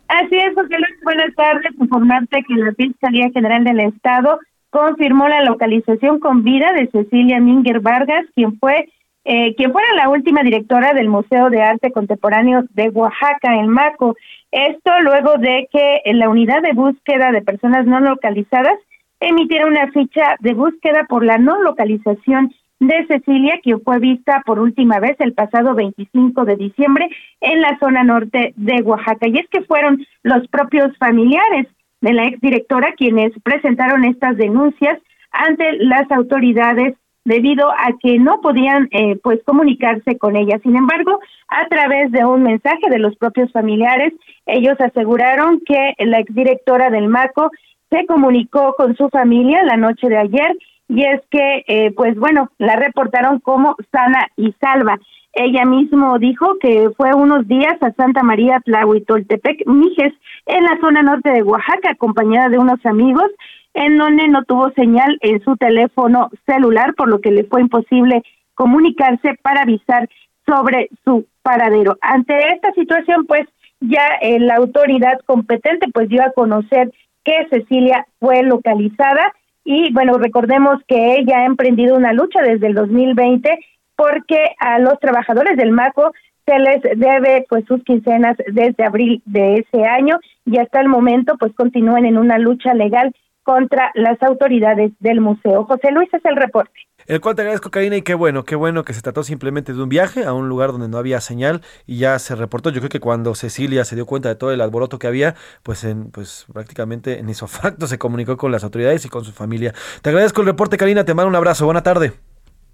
Así es, José Luis, buenas tardes. Informarte que la Fiscalía General del Estado confirmó la localización con vida de Cecilia Minger Vargas, quien fue eh, quien fuera la última directora del Museo de Arte Contemporáneo de Oaxaca, en Maco. Esto luego de que la unidad de búsqueda de personas no localizadas emitiera una ficha de búsqueda por la no localización de Cecilia, quien fue vista por última vez el pasado 25 de diciembre en la zona norte de Oaxaca. Y es que fueron los propios familiares de la exdirectora quienes presentaron estas denuncias ante las autoridades debido a que no podían eh, pues comunicarse con ella. Sin embargo, a través de un mensaje de los propios familiares, ellos aseguraron que la exdirectora del MACO se comunicó con su familia la noche de ayer y es que eh, pues bueno, la reportaron como sana y salva. Ella mismo dijo que fue unos días a Santa María Tlahuitoltepec, Mijes, en la zona norte de Oaxaca, acompañada de unos amigos, en donde no tuvo señal en su teléfono celular, por lo que le fue imposible comunicarse para avisar sobre su paradero. Ante esta situación, pues ya eh, la autoridad competente pues dio a conocer que Cecilia fue localizada y bueno, recordemos que ella ha emprendido una lucha desde el 2020 porque a los trabajadores del MACO se les debe pues sus quincenas desde abril de ese año y hasta el momento pues continúan en una lucha legal contra las autoridades del museo. José Luis es el reporte. El cual te agradezco, Karina, y qué bueno, qué bueno que se trató simplemente de un viaje a un lugar donde no había señal y ya se reportó. Yo creo que cuando Cecilia se dio cuenta de todo el alboroto que había, pues en, pues prácticamente en isofacto se comunicó con las autoridades y con su familia. Te agradezco el reporte, Karina, te mando un abrazo, buena tarde.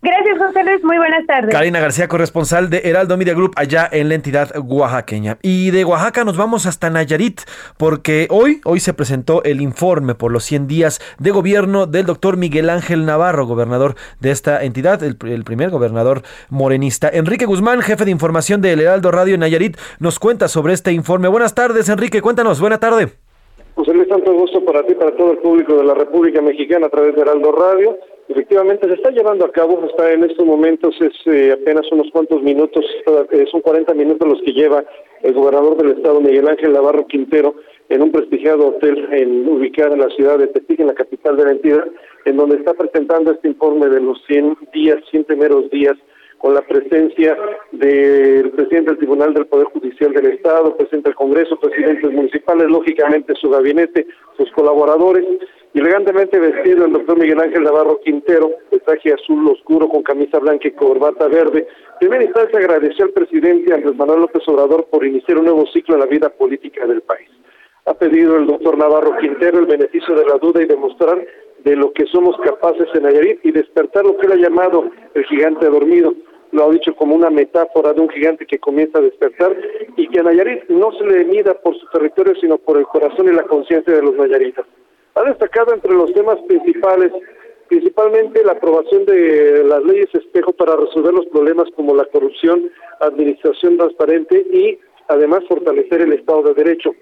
Gracias, José Luis. Muy buenas tardes. Karina García, corresponsal de Heraldo Media Group allá en la entidad oaxaqueña. Y de Oaxaca nos vamos hasta Nayarit, porque hoy, hoy se presentó el informe por los 100 días de gobierno del doctor Miguel Ángel Navarro, gobernador de esta entidad, el, primer gobernador morenista. Enrique Guzmán, jefe de información del Heraldo Radio Nayarit, nos cuenta sobre este informe. Buenas tardes, Enrique. Cuéntanos. Buena tarde. José Luis, tanto gusto para ti, para todo el público de la República Mexicana a través de Heraldo Radio. Efectivamente, se está llevando a cabo, está en estos momentos, es eh, apenas unos cuantos minutos, eh, son 40 minutos los que lleva el gobernador del estado, Miguel Ángel Navarro Quintero, en un prestigiado hotel en, ubicado en la ciudad de Tepic, en la capital de la entidad, en donde está presentando este informe de los 100 días, 100 primeros días con la presencia del presidente del Tribunal del Poder Judicial del Estado, presidente del Congreso, presidentes municipales, lógicamente su gabinete, sus colaboradores, y elegantemente vestido el doctor Miguel Ángel Navarro Quintero, de traje azul oscuro con camisa blanca y corbata verde. Primera instancia agradeció al presidente Andrés Manuel López Obrador por iniciar un nuevo ciclo en la vida política del país. Ha pedido el doctor Navarro Quintero el beneficio de la duda y demostrar de lo que somos capaces en Nayarit y despertar lo que él ha llamado el gigante dormido lo ha dicho como una metáfora de un gigante que comienza a despertar y que a Nayarit no se le mida por su territorio, sino por el corazón y la conciencia de los nayaritas. Ha destacado entre los temas principales principalmente la aprobación de las leyes espejo para resolver los problemas como la corrupción, administración transparente y además fortalecer el Estado de Derecho.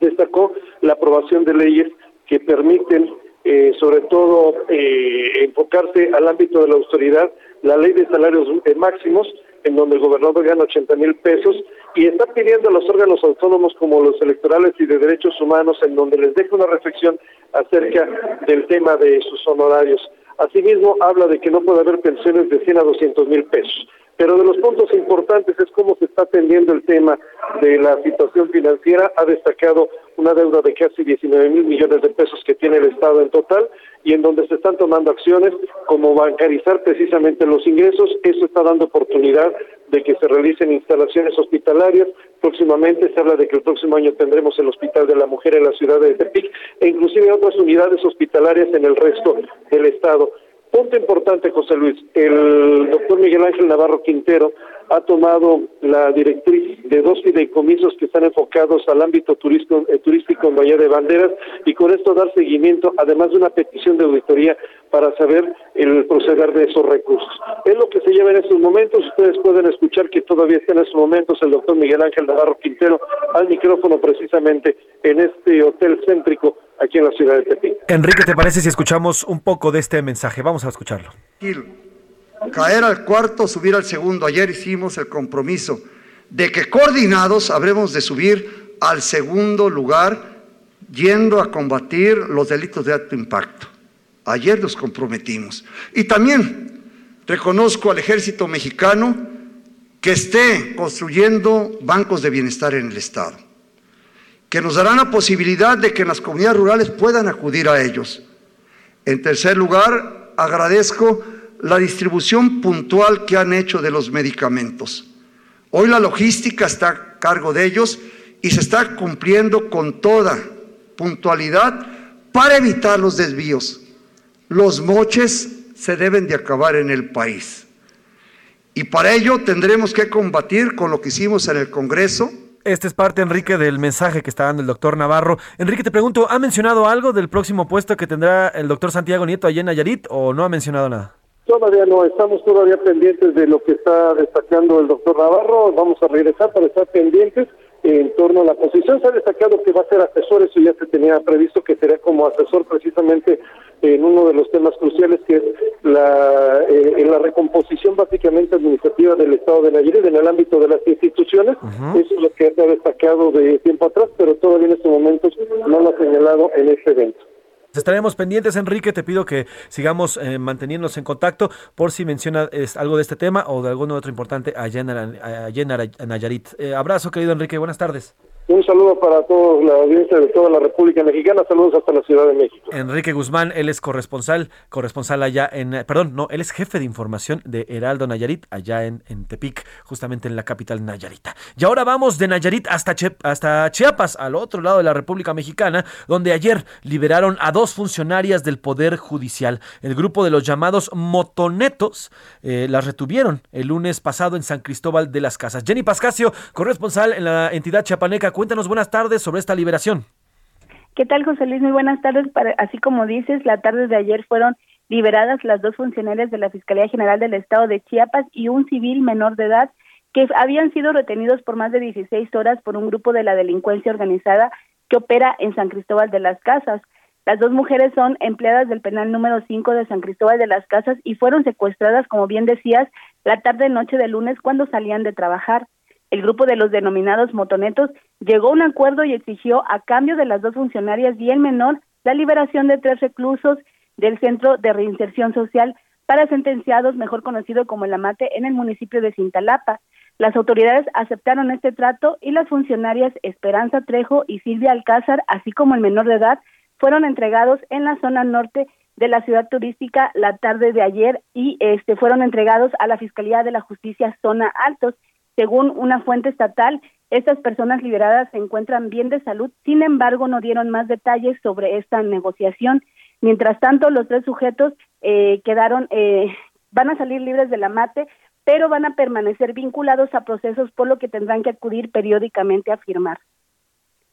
Destacó la aprobación de leyes que permiten eh, sobre todo eh, enfocarse al ámbito de la autoridad la ley de salarios máximos, en donde el gobernador gana 80 mil pesos, y está pidiendo a los órganos autónomos como los electorales y de derechos humanos, en donde les deje una reflexión acerca del tema de sus honorarios. Asimismo, habla de que no puede haber pensiones de 100 a 200 mil pesos. Pero de los puntos importantes es cómo se está atendiendo el tema de la situación financiera. Ha destacado una deuda de casi 19 mil millones de pesos que tiene el Estado en total y en donde se están tomando acciones como bancarizar precisamente los ingresos. Eso está dando oportunidad de que se realicen instalaciones hospitalarias. Próximamente se habla de que el próximo año tendremos el Hospital de la Mujer en la ciudad de Tepic e inclusive otras unidades hospitalarias en el resto del Estado. Punto importante, José Luis. El doctor Miguel Ángel Navarro Quintero ha tomado la directriz de dos fideicomisos que están enfocados al ámbito turístico, eh, turístico en Bahía de Banderas y con esto dar seguimiento, además de una petición de auditoría para saber el proceder de esos recursos. Es lo que se lleva en estos momentos. Ustedes pueden escuchar que todavía está en estos momentos el doctor Miguel Ángel Navarro Quintero al micrófono precisamente en este hotel céntrico aquí en la ciudad de Tepic. Enrique, ¿te parece si escuchamos un poco de este mensaje? Vamos a escucharlo. Caer al cuarto, subir al segundo. Ayer hicimos el compromiso de que coordinados habremos de subir al segundo lugar yendo a combatir los delitos de alto impacto. Ayer nos comprometimos. Y también reconozco al ejército mexicano que esté construyendo bancos de bienestar en el Estado que nos darán la posibilidad de que las comunidades rurales puedan acudir a ellos. En tercer lugar, agradezco la distribución puntual que han hecho de los medicamentos. Hoy la logística está a cargo de ellos y se está cumpliendo con toda puntualidad para evitar los desvíos. Los moches se deben de acabar en el país. Y para ello tendremos que combatir con lo que hicimos en el Congreso, este es parte, Enrique, del mensaje que está dando el doctor Navarro. Enrique, te pregunto, ¿ha mencionado algo del próximo puesto que tendrá el doctor Santiago Nieto allá en Nayarit o no ha mencionado nada? Todavía no, estamos todavía pendientes de lo que está destacando el doctor Navarro. Vamos a regresar para estar pendientes en torno a la posición. Se ha destacado que va a ser asesor, eso ya se tenía previsto que sería como asesor precisamente en uno de los temas cruciales que es la, eh, en la recomposición básicamente administrativa del Estado de Nayarit en el ámbito de las instituciones. Eso es lo que se ha destacado de tiempo atrás, pero todavía en estos momentos no lo ha señalado en este evento. Estaremos pendientes, Enrique. Te pido que sigamos eh, manteniéndonos en contacto por si menciona algo de este tema o de algún otro importante allá en, Nayarit. Eh, abrazo, querido Enrique. Buenas tardes. Un saludo para toda la audiencia de toda la República Mexicana. Saludos hasta la Ciudad de México. Enrique Guzmán, él es corresponsal, corresponsal allá en, perdón, no, él es jefe de información de Heraldo Nayarit, allá en, en Tepic, justamente en la capital Nayarita. Y ahora vamos de Nayarit hasta, hasta Chiapas, al otro lado de la República Mexicana, donde ayer liberaron a dos funcionarias del Poder Judicial. El grupo de los llamados motonetos eh, las retuvieron el lunes pasado en San Cristóbal de las Casas. Jenny Pascasio, corresponsal en la entidad chiapaneca Cuéntanos buenas tardes sobre esta liberación. ¿Qué tal, José Luis? Muy buenas tardes. así como dices, la tarde de ayer fueron liberadas las dos funcionarias de la Fiscalía General del Estado de Chiapas y un civil menor de edad que habían sido retenidos por más de 16 horas por un grupo de la delincuencia organizada que opera en San Cristóbal de las Casas. Las dos mujeres son empleadas del penal número 5 de San Cristóbal de las Casas y fueron secuestradas, como bien decías, la tarde-noche de lunes cuando salían de trabajar. El grupo de los denominados motonetos llegó a un acuerdo y exigió, a cambio de las dos funcionarias y el menor, la liberación de tres reclusos del Centro de Reinserción Social para sentenciados, mejor conocido como el Amate, en el municipio de Cintalapa. Las autoridades aceptaron este trato y las funcionarias Esperanza Trejo y Silvia Alcázar, así como el menor de edad, fueron entregados en la zona norte de la ciudad turística la tarde de ayer y este fueron entregados a la Fiscalía de la Justicia Zona Altos. Según una fuente estatal, estas personas liberadas se encuentran bien de salud, sin embargo, no dieron más detalles sobre esta negociación. Mientras tanto, los tres sujetos eh, quedaron, eh, van a salir libres de la mate, pero van a permanecer vinculados a procesos por lo que tendrán que acudir periódicamente a firmar.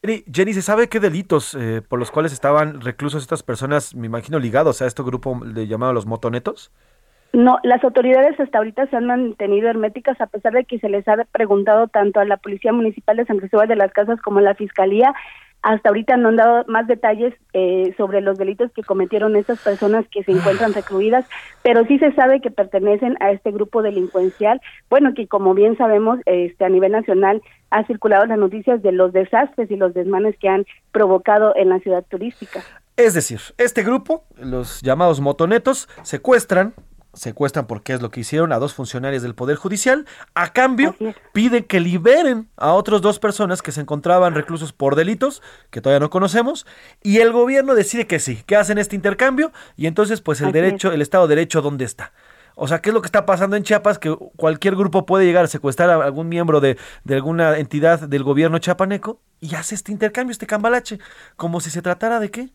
Jenny, ¿se sabe qué delitos eh, por los cuales estaban reclusos estas personas, me imagino, ligados a este grupo llamado los motonetos? No, las autoridades hasta ahorita se han mantenido herméticas a pesar de que se les ha preguntado tanto a la Policía Municipal de San Cristóbal de las Casas como a la Fiscalía. Hasta ahorita no han dado más detalles eh, sobre los delitos que cometieron estas personas que se encuentran recluidas, pero sí se sabe que pertenecen a este grupo delincuencial. Bueno, que como bien sabemos, este, a nivel nacional ha circulado las noticias de los desastres y los desmanes que han provocado en la ciudad turística. Es decir, este grupo, los llamados motonetos, secuestran, secuestran porque es lo que hicieron a dos funcionarios del Poder Judicial. A cambio, piden que liberen a otras dos personas que se encontraban reclusos por delitos que todavía no conocemos. Y el gobierno decide que sí, que hacen este intercambio. Y entonces, pues el derecho, el Estado de Derecho, ¿dónde está? O sea, ¿qué es lo que está pasando en Chiapas? Que cualquier grupo puede llegar a secuestrar a algún miembro de, de alguna entidad del gobierno chapaneco y hace este intercambio, este cambalache, como si se tratara de qué?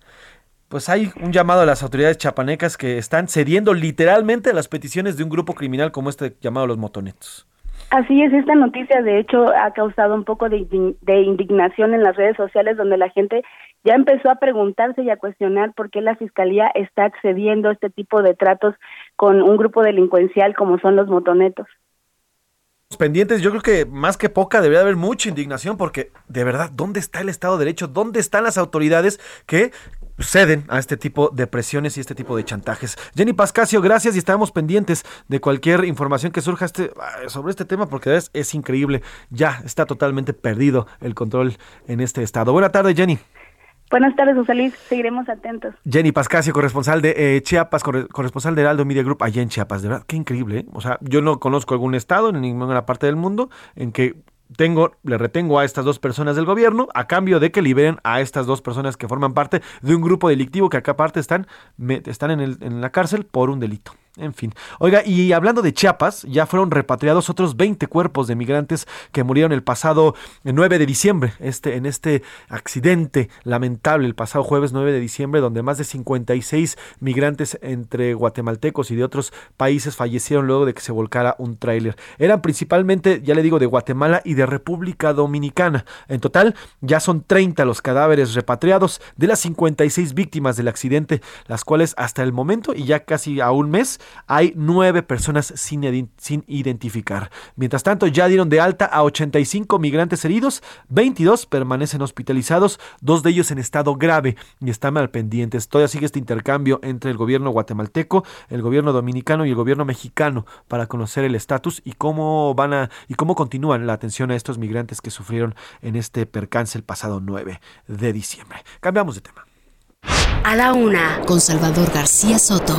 Pues hay un llamado a las autoridades chapanecas que están cediendo literalmente a las peticiones de un grupo criminal como este llamado los motonetos. Así es, esta noticia de hecho ha causado un poco de, indignación en las redes sociales donde la gente ya empezó a preguntarse y a cuestionar por qué la Fiscalía está accediendo a este tipo de tratos con un grupo delincuencial como son los motonetos pendientes, yo creo que más que poca debería haber mucha indignación porque de verdad, ¿dónde está el Estado de Derecho? ¿Dónde están las autoridades que ceden a este tipo de presiones y este tipo de chantajes. Jenny Pascasio, gracias y estamos pendientes de cualquier información que surja este, ah, sobre este tema porque es, es increíble. Ya está totalmente perdido el control en este estado. Buena tarde, Jenny. Buenas tardes, José Luis. Seguiremos atentos. Jenny Pascasio, corresponsal de eh, Chiapas, corresponsal de Heraldo Media Group allá en Chiapas. De verdad, qué increíble. ¿eh? O sea, yo no conozco algún estado en ninguna parte del mundo en que tengo, le retengo a estas dos personas del gobierno a cambio de que liberen a estas dos personas que forman parte de un grupo delictivo que acá aparte están, están en, el, en la cárcel por un delito. En fin. Oiga, y hablando de Chiapas, ya fueron repatriados otros 20 cuerpos de migrantes que murieron el pasado 9 de diciembre, este, en este accidente lamentable el pasado jueves 9 de diciembre, donde más de 56 migrantes entre guatemaltecos y de otros países fallecieron luego de que se volcara un tráiler. Eran principalmente, ya le digo, de Guatemala y de República Dominicana. En total, ya son 30 los cadáveres repatriados de las 56 víctimas del accidente, las cuales hasta el momento y ya casi a un mes hay nueve personas sin, sin identificar. Mientras tanto, ya dieron de alta a 85 migrantes heridos, 22 permanecen hospitalizados, dos de ellos en estado grave y están mal pendientes. Todavía sigue este intercambio entre el gobierno guatemalteco, el gobierno dominicano y el gobierno mexicano para conocer el estatus y cómo van a y cómo continúan la atención a estos migrantes que sufrieron en este percance el pasado 9 de diciembre. Cambiamos de tema. A la una, con Salvador García Soto.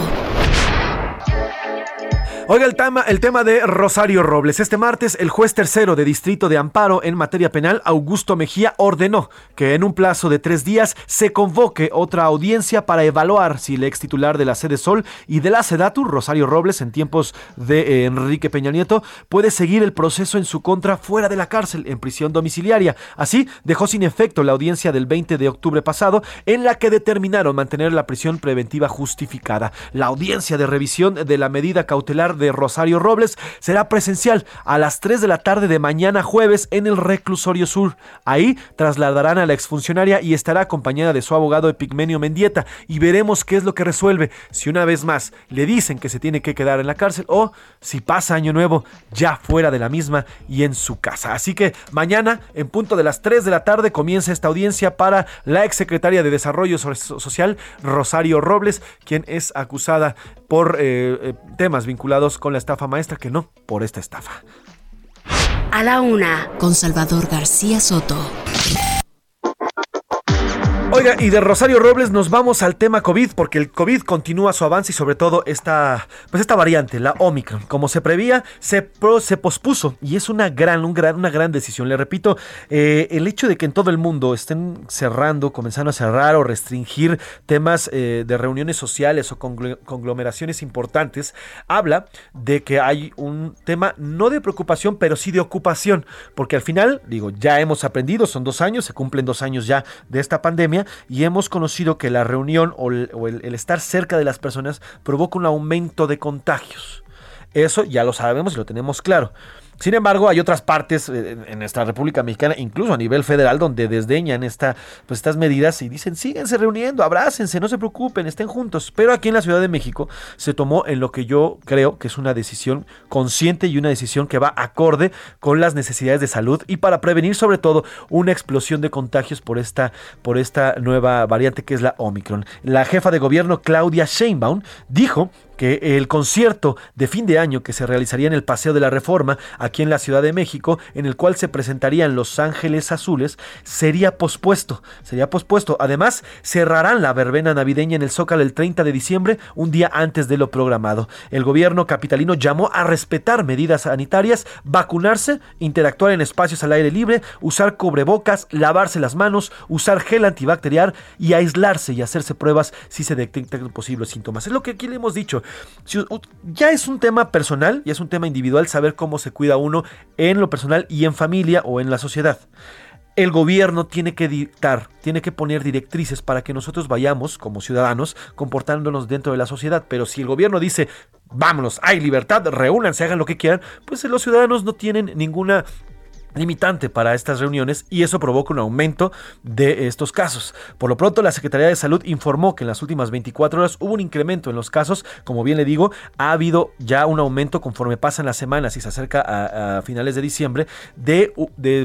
Oiga el tema, el tema de Rosario Robles. Este martes, el juez tercero de Distrito de Amparo en materia penal, Augusto Mejía, ordenó que en un plazo de tres días se convoque otra audiencia para evaluar si el ex titular de la sede Sol y de la Sedatu, Rosario Robles, en tiempos de eh, Enrique Peña Nieto, puede seguir el proceso en su contra fuera de la cárcel, en prisión domiciliaria. Así, dejó sin efecto la audiencia del 20 de octubre pasado, en la que determinaron mantener la prisión preventiva justificada. La audiencia de revisión de la medida cautelar de Rosario Robles, será presencial a las 3 de la tarde de mañana jueves en el Reclusorio Sur. Ahí trasladarán a la exfuncionaria y estará acompañada de su abogado Epigmenio Mendieta y veremos qué es lo que resuelve. Si una vez más le dicen que se tiene que quedar en la cárcel o si pasa año nuevo ya fuera de la misma y en su casa. Así que mañana en punto de las 3 de la tarde comienza esta audiencia para la exsecretaria de Desarrollo Social Rosario Robles, quien es acusada por eh, eh, temas vinculados con la estafa maestra, que no por esta estafa. A la una, con Salvador García Soto. Oiga, y de Rosario Robles nos vamos al tema COVID, porque el COVID continúa su avance y sobre todo esta, pues esta variante, la Omicron. Como se prevía, se, se pospuso y es una gran, un gran, una gran decisión. Le repito, eh, el hecho de que en todo el mundo estén cerrando, comenzando a cerrar o restringir temas eh, de reuniones sociales o conglomeraciones importantes, habla de que hay un tema no de preocupación, pero sí de ocupación, porque al final, digo, ya hemos aprendido, son dos años, se cumplen dos años ya de esta pandemia y hemos conocido que la reunión o, el estar cerca de las personas provoca un aumento de contagios. Eso ya lo sabemos y lo tenemos claro. Sin embargo, hay otras partes eh, en nuestra República Mexicana, incluso a nivel federal, donde desdeñan pues, estas medidas y dicen, síguense reuniendo, abrácense, no se preocupen, estén juntos. Pero aquí en la Ciudad de México se tomó en lo que yo creo que es una decisión consciente y una decisión que va acorde con las necesidades de salud y para prevenir sobre todo una explosión de contagios por esta, por esta nueva variante que es la Omicron. La jefa de gobierno, Claudia Sheinbaum, dijo que el concierto de fin de año que se realizaría en el Paseo de la Reforma, en la Ciudad de México, en el cual se presentarían Los Ángeles Azules, sería pospuesto. Sería pospuesto. Además, cerrarán la verbena navideña en el Zócalo el 30 de diciembre, un día antes de lo programado. El gobierno capitalino llamó a respetar medidas sanitarias, vacunarse, interactuar en espacios al aire libre, usar cubrebocas, lavarse las manos, usar gel antibacterial y aislarse y hacerse pruebas si se detectan posibles síntomas. Es lo que aquí le hemos dicho ya es un tema personal y es un tema individual saber cómo se cuida uno en lo personal y en familia o en la sociedad. El gobierno tiene que dictar, tiene que poner directrices para que nosotros vayamos como ciudadanos comportándonos dentro de la sociedad. Pero si el gobierno dice, vámonos, hay libertad, reúnanse, hagan lo que quieran, pues los ciudadanos no tienen ninguna limitante para estas reuniones y eso provoca un aumento de estos casos. Por lo pronto, la Secretaría de Salud informó que en las últimas 24 horas hubo un incremento en los casos. Como bien le digo, ha habido ya un aumento conforme pasan las semanas y se acerca a, finales de diciembre de,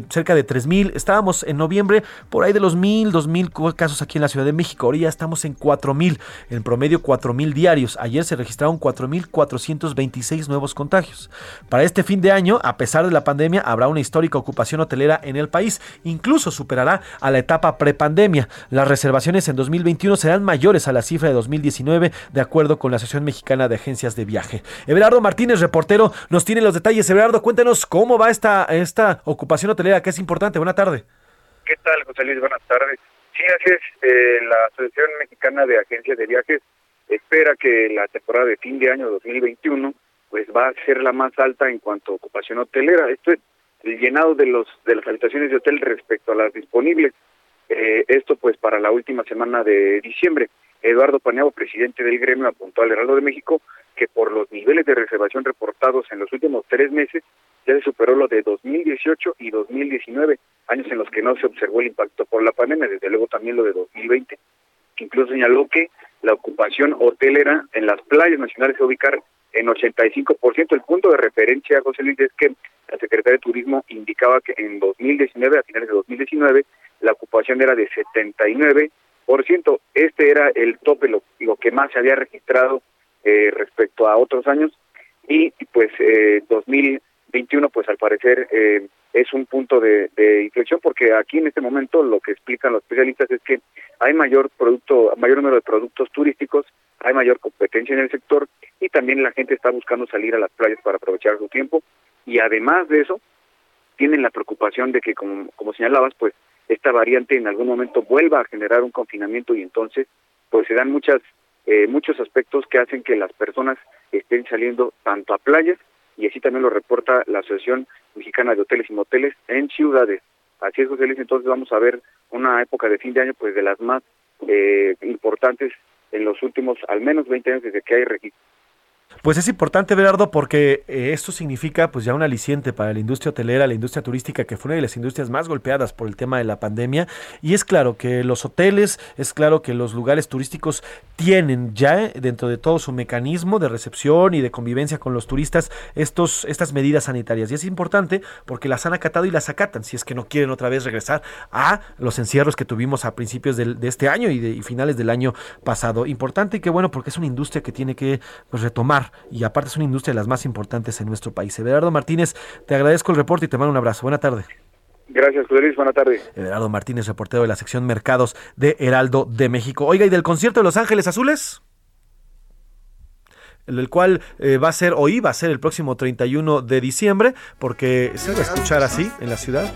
cerca de 3.000. Estábamos en noviembre por ahí de los 1.000, 2.000 casos aquí en la Ciudad de México. Ahora ya estamos en 4.000, en promedio 4.000 diarios. Ayer se registraron 4.426 nuevos contagios. Para este fin de año, a pesar de la pandemia, habrá una histórica ocupación hotelera en el país. Incluso superará a la etapa prepandemia. Las reservaciones en 2021 serán mayores a la cifra de 2019, de acuerdo con la Asociación Mexicana de Agencias de Viaje. Everardo Martínez, reportero, nos tiene los detalles. Everardo, cuéntanos cómo va esta, esta ocupación hotelera, que es importante. Buena tarde. ¿Qué tal, José Luis? Buenas tardes. Sí, así es. Eh, la Asociación Mexicana de Agencias de Viajes espera que la temporada de fin de año 2021 pues va a ser la más alta en cuanto a ocupación hotelera. Esto es el llenado de los de las habitaciones de hotel respecto a las disponibles. Eh, esto pues para la última semana de diciembre. Eduardo Paneavo, presidente del gremio, apuntó al Heraldo de México que por los niveles de reservación reportados en los últimos tres meses ya se superó lo de 2018 y 2019, años en los que no se observó el impacto por la pandemia, desde luego también lo de 2020. Incluso señaló que la ocupación hotelera en las playas nacionales se ubicar en 85%. El punto de referencia, José Luis, es que la Secretaría de Turismo indicaba que en 2019, a finales de 2019, la ocupación era de 79%. Este era el tope, lo, que más se había registrado eh, respecto a otros años. Y pues eh, 2021, pues al parecer eh, es un punto de, de, inflexión porque aquí en este momento lo que explican los especialistas es que hay mayor producto, mayor número de productos turísticos, hay mayor competencia en el sector y también la gente está buscando salir a las playas para aprovechar su tiempo. Y además de eso tienen la preocupación de que como, como señalabas pues esta variante en algún momento vuelva a generar un confinamiento y entonces pues se dan muchas eh, muchos aspectos que hacen que las personas estén saliendo tanto a playas y así también lo reporta la Asociación Mexicana de Hoteles y Moteles en ciudades. Así es, José Luis, entonces vamos a ver una época de fin de año pues de las más eh, importantes en los últimos al menos 20 años desde que hay registro. Pues es importante, Berardo, porque eh, esto significa pues ya un aliciente para la industria hotelera, la industria turística, que fue una de las industrias más golpeadas por el tema de la pandemia. Y es claro que los hoteles, es claro que los lugares turísticos tienen ya eh, dentro de todo su mecanismo de recepción y de convivencia con los turistas estos, estas medidas sanitarias. Y es importante porque las han acatado y las acatan, si es que no quieren otra vez regresar a los encierros que tuvimos a principios de, este año y, de, y finales del año pasado. Importante y que bueno, porque es una industria que tiene que pues, retomar y aparte es una industria de las más importantes en nuestro país. Everardo Martínez, te agradezco el reporte y te mando un abrazo. Buena tarde. Gracias, José Luis. Buena tarde. Everardo Martínez, reportero de la sección Mercados de Heraldo de México. Oiga, ¿y del concierto de Los Ángeles Azules? el cual eh, va a ser, hoy va a ser el próximo 31 de diciembre, porque se va a escuchar así en la ciudad.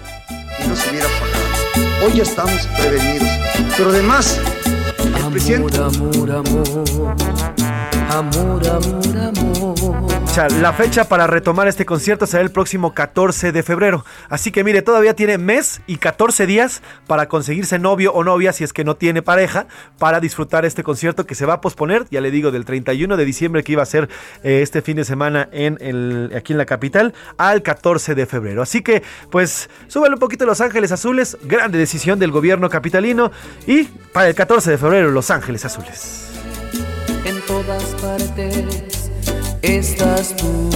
Y nos hubiera pagado. Hoy estamos prevenidos. Pero además, el presidente... Amor, amor, amor, amor, amor. La fecha para retomar este concierto será el próximo 14 de febrero. Así que mire, todavía tiene mes y 14 días para conseguirse novio o novia si es que no tiene pareja para disfrutar este concierto que se va a posponer, ya le digo, del 31 de diciembre que iba a ser eh, este fin de semana en el, aquí en la capital al 14 de febrero. Así que pues súbale un poquito Los Ángeles Azules, grande decisión del gobierno capitalino y para el 14 de febrero Los Ángeles Azules. Todas partes estás tú.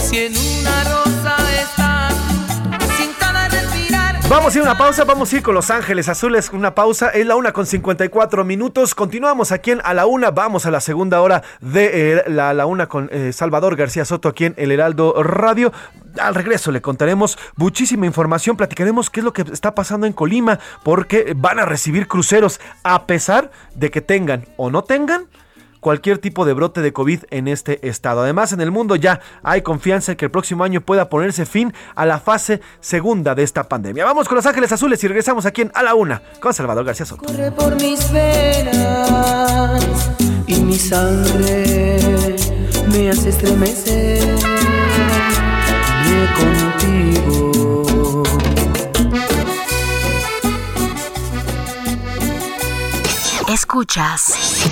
Si en una rosa estás. Vamos a ir a una pausa, vamos a ir con Los Ángeles Azules, una pausa, es la una con 54 minutos, continuamos aquí en A la Una, vamos a la segunda hora de eh, la, la Una con eh, Salvador García Soto aquí en El Heraldo Radio. Al regreso le contaremos muchísima información, platicaremos qué es lo que está pasando en Colima, porque van a recibir cruceros a pesar de que tengan o no tengan cualquier tipo de brote de COVID en este estado. Además, en el mundo ya hay confianza en que el próximo año pueda ponerse fin a la fase segunda de esta pandemia. Vamos con Los Ángeles Azules y regresamos aquí en A la Una con Salvador García Soto. Corre por mis venas y mi sangre me hace estremecer contigo. Escuchas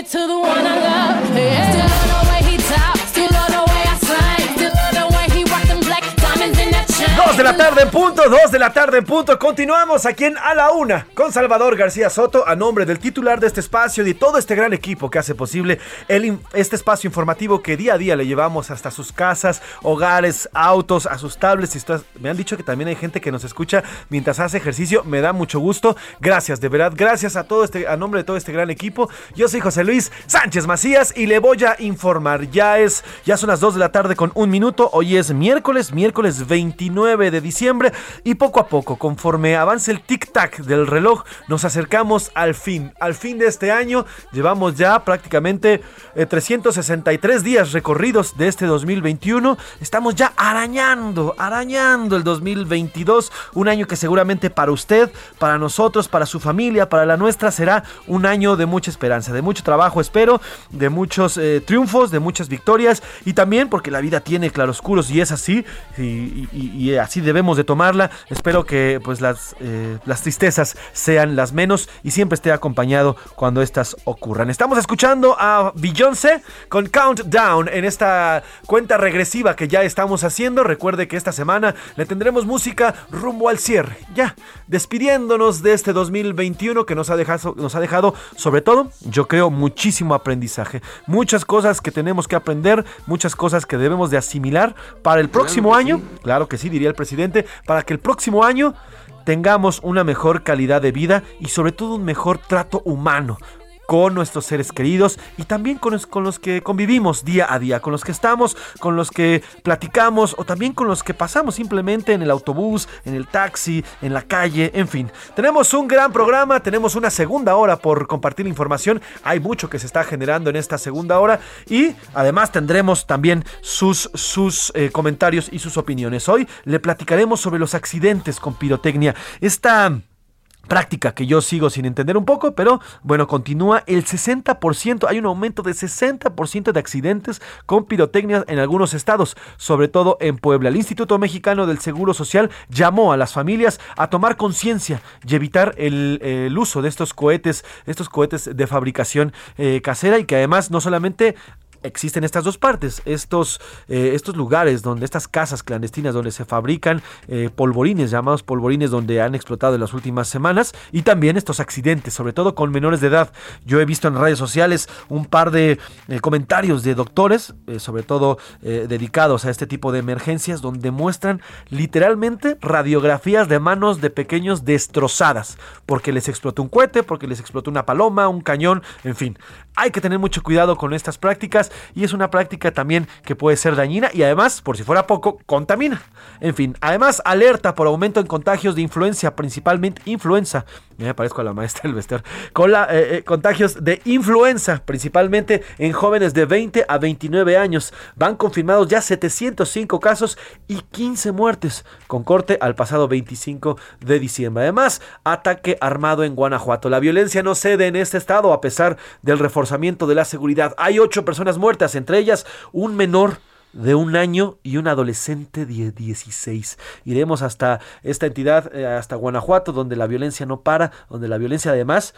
To the one I love. Yeah. De la tarde en punto, dos de la tarde en punto. Continuamos aquí en A la Una con Salvador García Soto, a nombre del titular de este espacio y de todo este gran equipo que hace posible este espacio informativo que día a día le llevamos hasta sus casas, hogares, autos, a sus tablets. Me han dicho que también hay gente que nos escucha mientras hace ejercicio. Me da mucho gusto. Gracias, de verdad. Gracias a todo este, a nombre de todo este gran equipo. Yo soy José Luis Sánchez Macías y le voy a informar. Ya es, ya son las 2 de la tarde con un minuto. Hoy es miércoles, miércoles 29 de diciembre. Y poco a poco, conforme avance el tic-tac del reloj, nos acercamos al fin. Al fin de este año, llevamos ya prácticamente eh, 363 días recorridos de este 2021. Estamos ya arañando, arañando el 2022. Un año que seguramente para usted, para nosotros, para su familia, para la nuestra, será un año de mucha esperanza, de mucho trabajo, espero, de muchos eh, triunfos, de muchas victorias y también porque la vida tiene claroscuros y es así, y así debemos de tomarla. Espero que pues las, eh, las tristezas sean las menos y siempre esté acompañado cuando estas ocurran. Estamos escuchando a Beyoncé con Countdown en esta cuenta regresiva que ya estamos haciendo. Recuerde que esta semana le tendremos música rumbo al cierre. Ya, despidiéndonos de este 2021 que nos ha dejado, nos ha dejado sobre todo, yo creo, muchísimo aprendizaje. Muchas cosas que tenemos que aprender, muchas cosas que debemos de asimilar para el próximo año. Claro que sí, diría el presidente, para que el próximo año tengamos una mejor calidad de vida y sobre todo un mejor trato humano con nuestros seres queridos y también con los, con los que convivimos día a día, con los que estamos, con los que platicamos o también con los que pasamos simplemente en el autobús, en el taxi, en la calle, en fin. Tenemos un gran programa, tenemos una segunda hora por compartir información, hay mucho que se está generando en esta segunda hora y además tendremos también sus, sus eh, comentarios y sus opiniones. Hoy le platicaremos sobre los accidentes con pirotecnia. Esta práctica que yo sigo sin entender un poco, pero bueno, continúa el 60%, hay un aumento de 60% de accidentes con pirotecnia en algunos estados, sobre todo en Puebla. El Instituto Mexicano del Seguro Social llamó a las familias a tomar conciencia y evitar el, uso de estos cohetes, estos cohetes de fabricación eh, casera y que además no solamente existen estas dos partes, estos, eh, estos lugares donde estas casas clandestinas donde se fabrican eh, polvorines, llamados polvorines donde han explotado en las últimas semanas y también estos accidentes, sobre todo con menores de edad. Yo he visto en redes sociales un par de eh, comentarios de doctores, sobre todo dedicados a este tipo de emergencias, donde muestran literalmente radiografías de manos de pequeños destrozadas, porque les explotó un cohete, porque les explotó una paloma, un cañón, en fin. Hay que tener mucho cuidado con estas prácticas y es una práctica también que puede ser dañina y además, por si fuera poco, contamina. En fin, además alerta por aumento en contagios de influencia, principalmente influenza. Me parezco a la maestra del Vester. Con eh, eh, contagios de influenza, principalmente en jóvenes de 20 a 29 años. Van confirmados ya 705 casos y 15 muertes, con corte al pasado 25 de diciembre. Además, ataque armado en Guanajuato. La violencia no cede en este estado a pesar del reforzamiento de la seguridad. Hay ocho personas muertas, entre ellas un menor de un año y un adolescente de 16. Iremos hasta esta entidad, eh, hasta Guanajuato, donde la violencia no para, donde la violencia además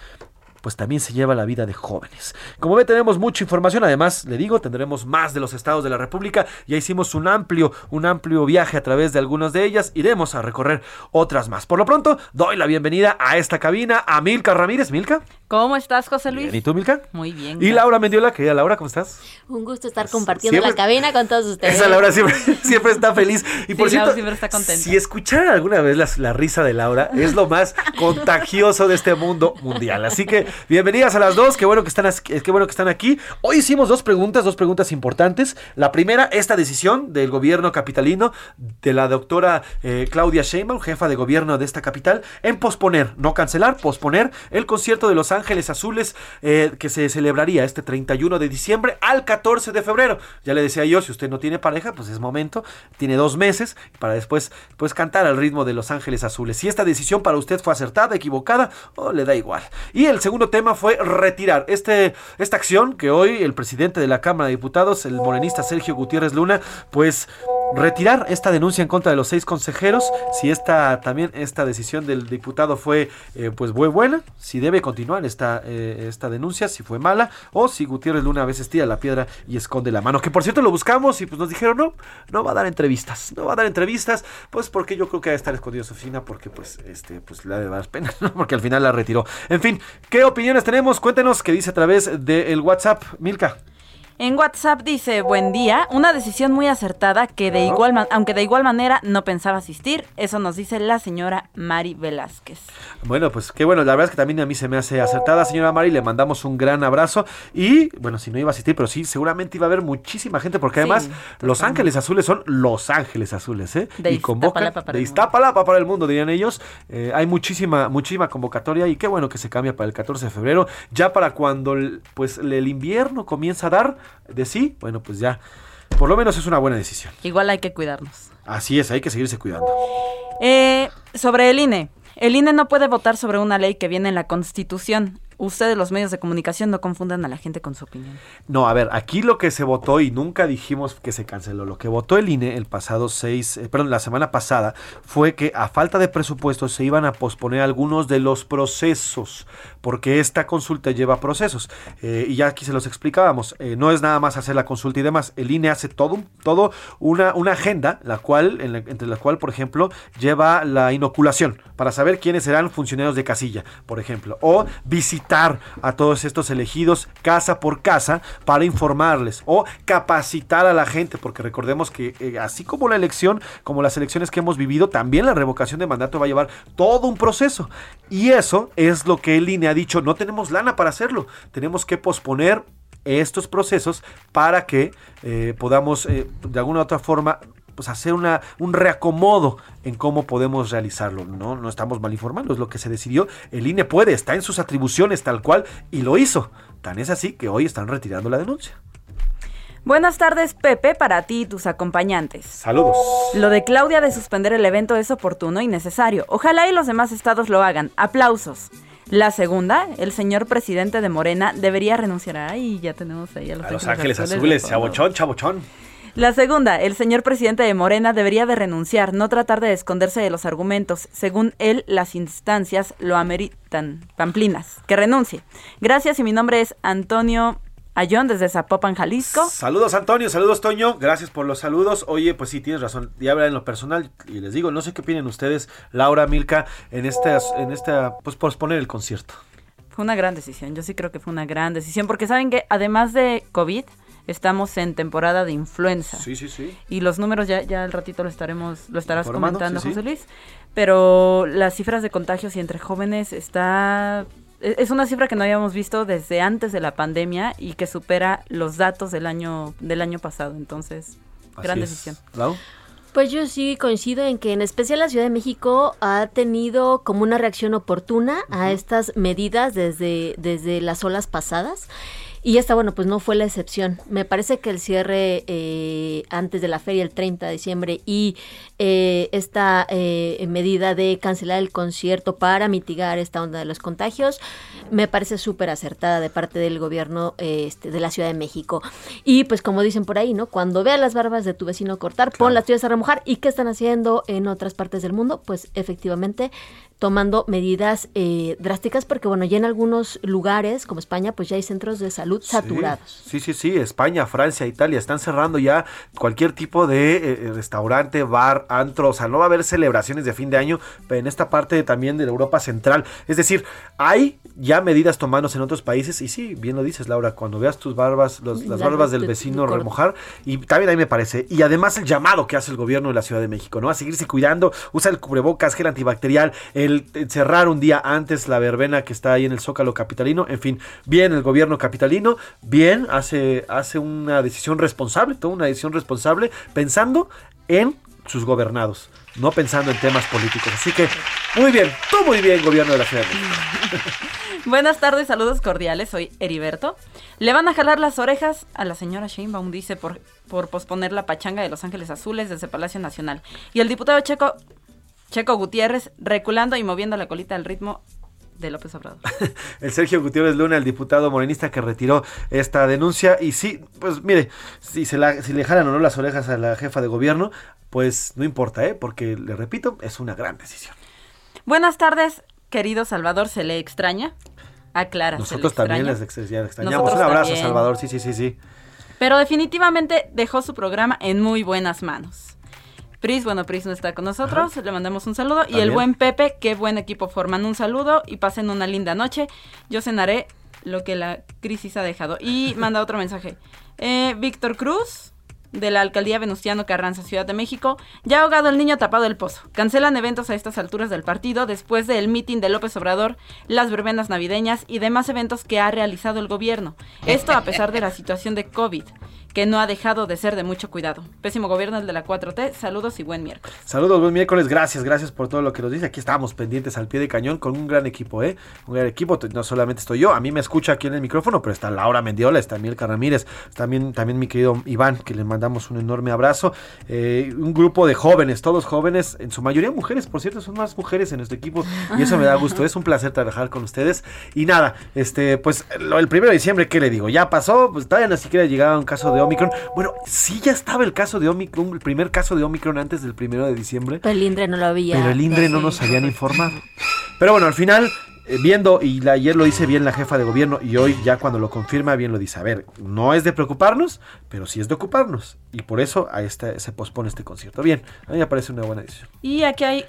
pues también se lleva la vida de jóvenes. Como ve, tenemos mucha información. Además, le digo, tendremos más de los estados de la República. Ya hicimos un amplio, un amplio viaje a través de algunas de ellas. Iremos a recorrer otras más. Por lo pronto, doy la bienvenida a esta cabina a Milka Ramírez. Milka. ¿Cómo estás, José Luis? Bien, ¿Y tú, Milka? Muy bien. Y Laura Mendiola, querida Laura, ¿cómo estás? Un gusto estar compartiendo Siempre- la cabina con todos ustedes. Esa Laura siempre, siempre está feliz. Y por Sí, cierto, Laura siempre está contenta. si escucharan alguna vez las- la, risa de Laura, es lo más contagioso de este mundo mundial. Así que bienvenidas a las dos, qué bueno que están, as- qué bueno que están aquí. Hoy hicimos dos preguntas, dos preguntas importantes. La primera, esta decisión del gobierno capitalino, de la doctora eh, Claudia Sheinbaum, jefa de gobierno de esta capital, en posponer, no cancelar, posponer el concierto de Los Ángeles Azules eh, que se celebraría este 31 de diciembre al 14 de febrero. Ya le decía yo, si usted no tiene pareja, pues es momento, tiene dos meses para después pues cantar al ritmo de Los Ángeles Azules. Si esta decisión para usted fue acertada, equivocada o le da igual. Y el segundo tema fue retirar este, esta acción que hoy el presidente de la Cámara de Diputados, el morenista Sergio Gutiérrez Luna, pues retirar esta denuncia en contra de los seis consejeros, si esta también esta decisión del diputado fue eh, pues fue buena, si debe continuar esta, eh, esta denuncia, si fue mala, o si Gutiérrez Luna a veces tira la piedra y esconde la mano. Que por cierto lo buscamos y pues nos dijeron no, no va a dar entrevistas, no va a dar entrevistas, pues porque yo creo que va a estar escondido su oficina porque pues este pues le dar pena, porque al final la retiró. En fin, ¿qué opiniones tenemos? Cuéntenos qué dice a través del WhatsApp, Milka. En WhatsApp dice, buen día, una decisión muy acertada que de igual man- aunque de igual manera no pensaba asistir. Eso nos dice la señora Mari Velázquez. Bueno, pues qué bueno, la verdad es que también a mí se me hace acertada, señora Mari, le mandamos un gran abrazo y bueno, si no iba a asistir, pero sí, seguramente iba a haber muchísima gente porque Sí, además Los. Ángeles Azules son Los Ángeles Azules, ¿eh? De y convocan para de. Iztapalapa para el mundo, dirían ellos. Eh, hay muchísima, muchísima convocatoria y qué bueno que se cambia para el 14 de febrero, ya para cuando pues el invierno comienza a dar de sí, bueno, pues ya, por lo menos es una buena decisión. Igual hay que cuidarnos. Así es, hay que seguirse cuidando. Eh, sobre el INE. El INE no puede votar sobre una ley que viene en la Constitución. Ustedes los medios de comunicación no confundan a la gente con su opinión. No, a ver, aquí lo que se votó y nunca dijimos que se canceló, lo que votó el INE el pasado 6, eh, perdón, la semana pasada fue que a falta de presupuesto se iban a posponer algunos de los procesos, porque esta consulta lleva procesos. Eh, y ya aquí se los explicábamos, eh, no es nada más hacer la consulta y demás, el INE hace todo, todo una, una agenda, la cual, entre la cual, por ejemplo, lleva la inoculación, para saber quiénes serán funcionarios de casilla, por ejemplo, o visitar a todos estos elegidos casa por casa para informarles, o capacitar a la gente, porque recordemos que eh, así como la elección, como las elecciones que hemos vivido, también la revocación de mandato va a llevar todo un proceso. Y eso es lo que el INE ha dicho, no tenemos lana para hacerlo, tenemos que posponer estos procesos para que eh, podamos eh, de alguna u otra forma pues hacer una, un reacomodo en cómo podemos realizarlo. No, no estamos mal informando, es lo que se decidió. El INE puede, está en sus atribuciones tal cual y lo hizo. Tan es así que hoy están retirando la denuncia. Buenas tardes, Pepe, para ti y tus acompañantes. Saludos. Lo de Claudia de suspender el evento es oportuno y necesario. Ojalá y los demás estados lo hagan. Aplausos. La segunda, el señor presidente de Morena debería renunciar. Ay, ya tenemos ahí a los, A Los Ángeles Azules, chabochón, chabochón. La segunda, el señor presidente de Morena debería de renunciar, no tratar de esconderse de los argumentos. Según él, las instancias lo ameritan. Pamplinas, que renuncie. Gracias y mi nombre es Antonio Ayón desde Zapopan, Jalisco. Saludos Antonio, saludos Toño, gracias por los saludos. Oye, pues sí, tienes razón, ya habla en lo personal y les digo, no sé qué opinen ustedes, Laura, Milka, en esta, en esta, pues posponer el concierto. Fue una gran decisión, yo sí creo que fue una gran decisión, porque saben que además de COVID, estamos en temporada de influenza. Sí, sí, sí. Y los números ya, ya al ratito lo estaremos, lo estarás comentando, sí. José Luis. Pero las cifras de contagios y entre jóvenes está. e- Es una cifra que no habíamos visto desde antes de la pandemia y que supera los datos del año, del año pasado. Entonces, gran Así es. decisión. Lau. Pues yo sí coincido en que en especial la Ciudad de México ha tenido como una reacción oportuna a estas medidas desde, desde las olas pasadas. Y esta, bueno, pues no fue la excepción. Me parece que el cierre eh, antes de la feria, el 30 de diciembre, y eh, esta eh, medida de cancelar el concierto para mitigar esta onda de los contagios, me parece súper acertada de parte del gobierno este, de la Ciudad de México. Y pues como dicen por ahí, ¿no? Cuando veas las barbas de tu vecino cortar, pon las tuyas a remojar. ¿Y qué están haciendo en otras partes del mundo? Pues efectivamente tomando medidas eh, drásticas porque bueno, ya en algunos lugares como España pues ya hay centros de salud saturados. Sí, sí, sí, España, Francia, Italia están cerrando ya cualquier tipo de eh, restaurante, bar, antro, o sea, no va a haber celebraciones de fin de año, pero en esta parte también de Europa Central. Es decir, hay ya medidas tomándose en otros países y sí, bien lo dices, Laura, cuando veas tus barbas, los- las La- barbas del vecino remojar, y también ahí me parece, y además el llamado que hace el gobierno de la Ciudad de México, ¿no? A seguirse cuidando, usa el cubrebocas, gel antibacterial, el cerrar un día antes la verbena que está ahí en el Zócalo capitalino, en fin, bien el gobierno capitalino, bien hace, hace una decisión responsable, toma una decisión responsable pensando en sus gobernados, no pensando en temas políticos. Así que, muy bien, todo muy bien, gobierno de la Ciudad. Buenas tardes, saludos cordiales, soy Heriberto. Le van a jalar las orejas a la señora Sheinbaum, dice, por, por posponer la pachanga de Los Ángeles Azules desde Palacio Nacional. Y el diputado Checo, Checo Gutiérrez reculando y moviendo la colita al ritmo de López Obrador. el Sergio Gutiérrez Luna, el diputado morenista que retiró esta denuncia. Y sí, pues mire, si, se la, si le jalan o no las orejas a la jefa de gobierno, pues no importa, ¿eh? porque le repito, es una gran decisión. Buenas tardes, querido Salvador, ¿se le extraña? Aclara. Nosotros también les ex- ya le extrañamos. Nosotros un abrazo, también. Salvador. Sí, sí, sí, sí. Pero definitivamente dejó su programa en muy buenas manos. Pris, bueno, Pris no está con nosotros, le mandamos un saludo. Y el buen Pepe, qué buen equipo forman. Un saludo y pasen una linda noche. Yo cenaré lo que la crisis ha dejado. Y manda otro mensaje. Eh, Víctor Cruz, de la alcaldía Venustiano Carranza, Ciudad de México. Ya ahogado el niño tapado el pozo. Cancelan eventos a estas alturas del partido después del mitin de López Obrador, las verbenas navideñas y demás eventos que ha realizado el gobierno. Esto a pesar de la situación de COVID. Que no ha dejado de ser de mucho cuidado. Pésimo gobierno el de la 4T. Saludos y buen miércoles. Saludos, buen miércoles, gracias, gracias por todo lo que nos dice. Aquí estamos pendientes al pie de cañón con un gran equipo, ¿eh? Un gran equipo, no solamente estoy yo, a mí me escucha aquí en el micrófono, pero está Laura Mendiola, está Milka Ramírez, también, también mi querido Iván, que le mandamos un enorme abrazo. Eh, un grupo de jóvenes, todos jóvenes, en su mayoría mujeres, por cierto, son más mujeres en nuestro equipo y eso me da gusto, es un placer trabajar con ustedes. Y nada, este, pues lo, el primero de diciembre, ¿qué le digo? Ya pasó, pues todavía ni siquiera llegaba un caso de Omicron. Bueno, sí ya estaba el caso de Omicron, el primer caso de Omicron antes del primero de diciembre. Pero el INDRE no lo había. Pero el INDRE no nos habían informado. Pero bueno, al final, eh, viendo, y la- ayer lo dice bien la jefa de gobierno, y hoy ya cuando lo confirma, bien lo dice. A ver, no es de preocuparnos, pero sí es de ocuparnos. Y por eso a este, se pospone este concierto. Bien, a mí me parece una buena decisión. Y aquí hay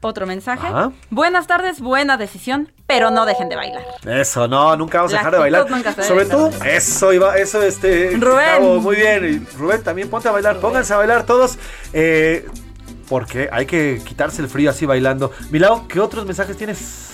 otro mensaje. Ajá. Buenas tardes, buena decisión, pero no dejen de bailar. Eso, no, nunca vamos a dejar de bailar. nunca se Sobre todo, eso iba, eso, este. Rubén. Muy bien. Rubén, también ponte a bailar. Pónganse a bailar todos. eh, porque hay que quitarse el frío así bailando. Milao, ¿qué otros mensajes tienes?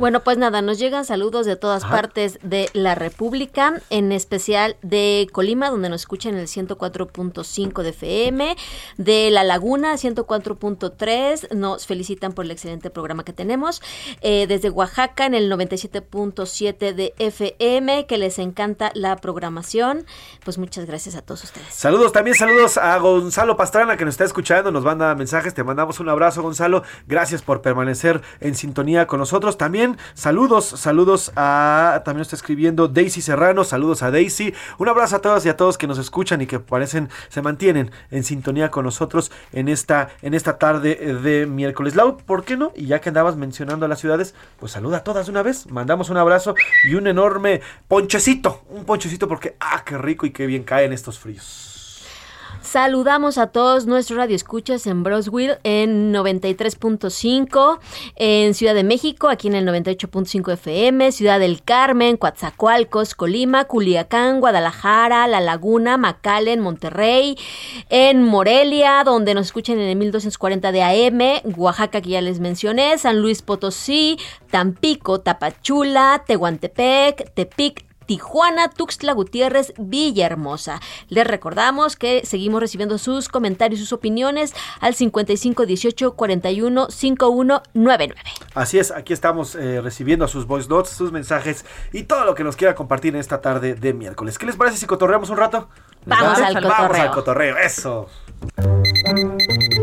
Bueno, pues nada, nos llegan saludos de todas Ajá. partes de la República, en especial de Colima, donde nos escuchan en el 104.5 de FM, de La Laguna, 104.3, nos felicitan por el excelente programa que tenemos, eh, desde Oaxaca, en el 97.7 de FM, que les encanta la programación. Pues muchas gracias a todos ustedes. Saludos, también saludos a Gonzalo Pastrana que nos está escuchando, nos manda mensajes, te mandamos un abrazo Gonzalo, gracias por permanecer en sintonía con nosotros. También saludos, saludos a, también está escribiendo Daisy Serrano, saludos a Daisy, un abrazo a todas y a todos que nos escuchan y que parecen, se mantienen en sintonía con nosotros en esta, en esta tarde de miércoles. Lau, ¿por qué no? Y ya que andabas mencionando a las ciudades, pues saluda a todas de una vez, mandamos un abrazo y un enorme ponchecito, un ponchecito porque, ah, qué rico y qué bien caen estos fríos. Saludamos a todos nuestros radioescuchas en Broswell en 93.5, en Ciudad de México, aquí en el 98.5 FM, Ciudad del Carmen, Coatzacoalcos, Colima, Culiacán, Guadalajara, La Laguna, McAllen, Monterrey, en Morelia, donde nos escuchan en el 1240 de AM, Oaxaca, que ya les mencioné, San Luis Potosí, Tampico, Tapachula, Tehuantepec, Tepic, Tijuana, Tuxtla Gutiérrez, Villahermosa. Les recordamos que seguimos recibiendo sus comentarios, sus opiniones al 55 18 41 5199. Así es, aquí estamos eh, recibiendo sus voice notes, sus mensajes y todo lo que nos quiera compartir en esta tarde de miércoles. ¿Qué les parece si cotorreamos un rato? ¿Les Vamos al Vamos cotorreo. al cotorreo, eso.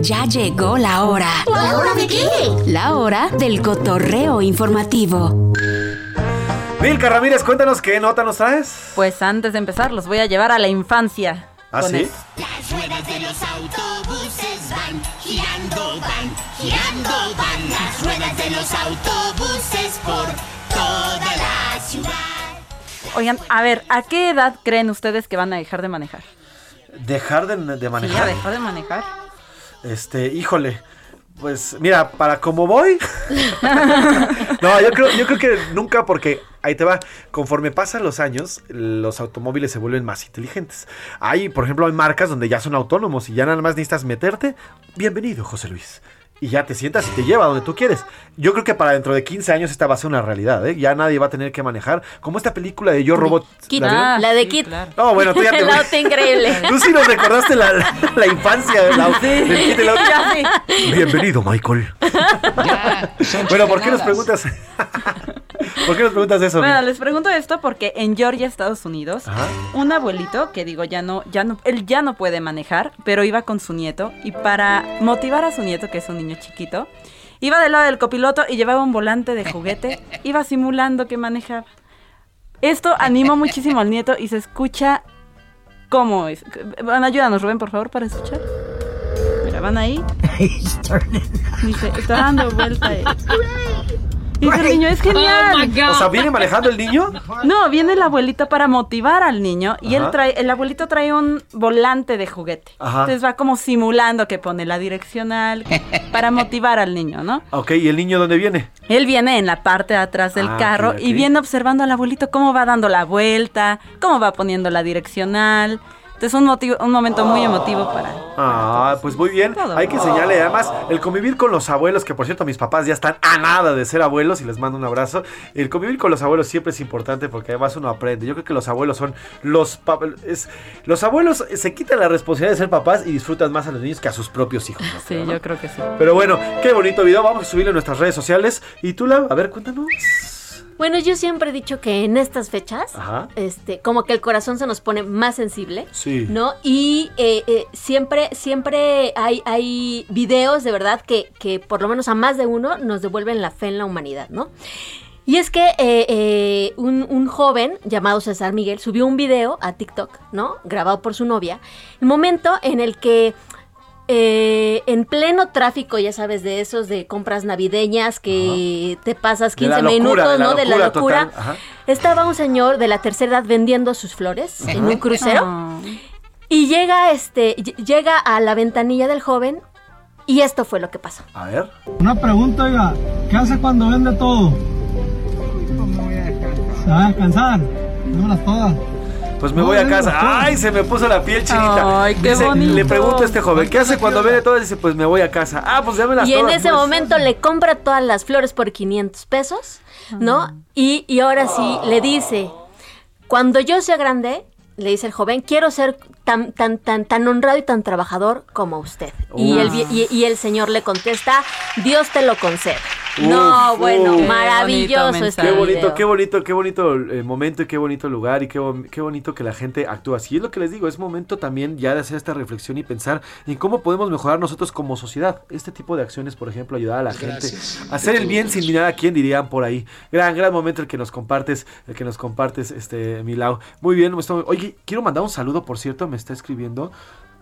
Ya llegó la hora. ¿La hora de qué? La hora del cotorreo informativo. Milka Ramírez, cuéntanos qué nota nos traes. Pues antes de empezar, los voy a llevar a la infancia. ¿Ah, sí? el- Las ruedas de los autobuses van girando, van girando, van las ruedas de los autobuses por toda la ciudad. Oigan, a ver, ¿a qué edad creen ustedes que van a dejar de manejar? Dejar de, de Sí, a manejar. dejar de manejar. Este, híjole. Pues mira, para como voy. no, yo creo, yo creo que nunca, porque ahí te va. Conforme pasan los años, los automóviles se vuelven más inteligentes. Hay, por ejemplo, hay marcas donde ya son autónomos y ya nada más necesitas meterte. Bienvenido, José Luis. Y ya te sientas y te lleva donde tú quieres. Yo creo que para dentro de 15 años esta va a ser una realidad, ¿eh? Ya nadie va a tener que manejar. Como esta película de Yo Robot. Kit, ¿la vieron? la de Kit. No, bueno, tú ya te El auto increíble. Tú sí nos recordaste la, la, la infancia del auto. del kit del auto. Ya sí. Bienvenido, Michael. bueno, ¿por qué nos preguntas? ¿Por qué nos preguntas eso? Bueno, les pregunto esto porque en Georgia, Estados Unidos, Ajá. un abuelito que digo ya no, ya no, él ya no puede manejar, pero iba con su nieto y para motivar a su nieto, que es un niño chiquito, iba del lado del copiloto y llevaba un volante de juguete, iba simulando que manejaba. Esto animó muchísimo al nieto y se escucha cómo es. Bueno, ayúdanos, Rubén, por favor, para escuchar. Mira, van ahí. Dice, está dando vuelta. eh. Dice el niño, es genial. O sea, ¿viene manejando el niño? No, viene la abuelita para motivar al niño y él trae, el abuelito trae un volante de juguete. Ajá. Entonces va como simulando que pone la direccional para motivar al niño, ¿no? Ok, ¿y el niño dónde viene? Él viene en la parte de atrás del Ah, carro y viene observando al abuelito cómo va dando la vuelta, cómo va poniendo la direccional. Entonces un, motivo, un momento muy emotivo para... Ah, pues muy bien. Todo. Hay que enseñarle además el convivir con los abuelos, que por cierto mis papás ya están a nada de ser abuelos y les mando un abrazo. El convivir con los abuelos siempre es importante porque además uno aprende. Yo creo que los abuelos son los es, los abuelos se quitan la responsabilidad de ser papás y disfrutan más a los niños que a sus propios hijos. ¿no? Sí, yo creo que sí. Pero bueno, qué bonito video. Vamos a subirlo en nuestras redes sociales. Y tú, Lau, a ver, cuéntanos. Bueno, yo siempre he dicho que en estas fechas, Ajá. este, como que el corazón se nos pone más sensible, Sí. ¿no? Y eh, eh, siempre, siempre hay, hay videos de verdad que, que por lo menos a más de uno nos devuelven la fe en la humanidad, ¿no? Y es que eh, eh, un, un joven llamado César Miguel subió un video a TikTok, ¿no? Grabado por su novia. El momento en el que eh, en pleno tráfico, ya sabes, de esos de compras navideñas que te pasas De la 15 locura, minutos, de la ¿no? de la locura. Estaba un señor de la tercera edad vendiendo sus flores en un crucero. Y llega este, ll- llega a la ventanilla del joven y esto fue lo que pasó. A ver. Una pregunta, oiga, ¿qué hace cuando vende todo? ¿Se va a descansar? Démolas todas. Pues me voy a casa. Ay, se me puso la piel chinita. Ay, qué Dice- bonito. Le pregunto a este joven, ¿qué hace cuando vende todo? Dice, pues me voy a casa. Ah, pues dámelas Y en todas, ese pues. momento le compra todas las flores por 500 pesos, ¿no? Y, y ahora sí le dice, cuando yo sea grande, le dice el joven, quiero ser tan, tan, tan, tan honrado y tan trabajador como usted. Y, el, y, y el señor le contesta, Dios te lo concede. no, bueno, uf. maravilloso este Qué bonito, video. qué bonito, qué bonito eh, momento y qué bonito lugar y qué, qué bonito que la gente actúa así. Es lo que les digo, es momento también ya de hacer esta reflexión y pensar en cómo podemos mejorar nosotros como sociedad. Este tipo de acciones, por ejemplo, ayudar a la Gracias. gente a hacer el bien sin mirar a quién dirían por ahí. Gran, gran momento el que nos compartes, el que nos compartes, este, Milau. Muy bien, oye, quiero mandar un saludo, por cierto, me está escribiendo.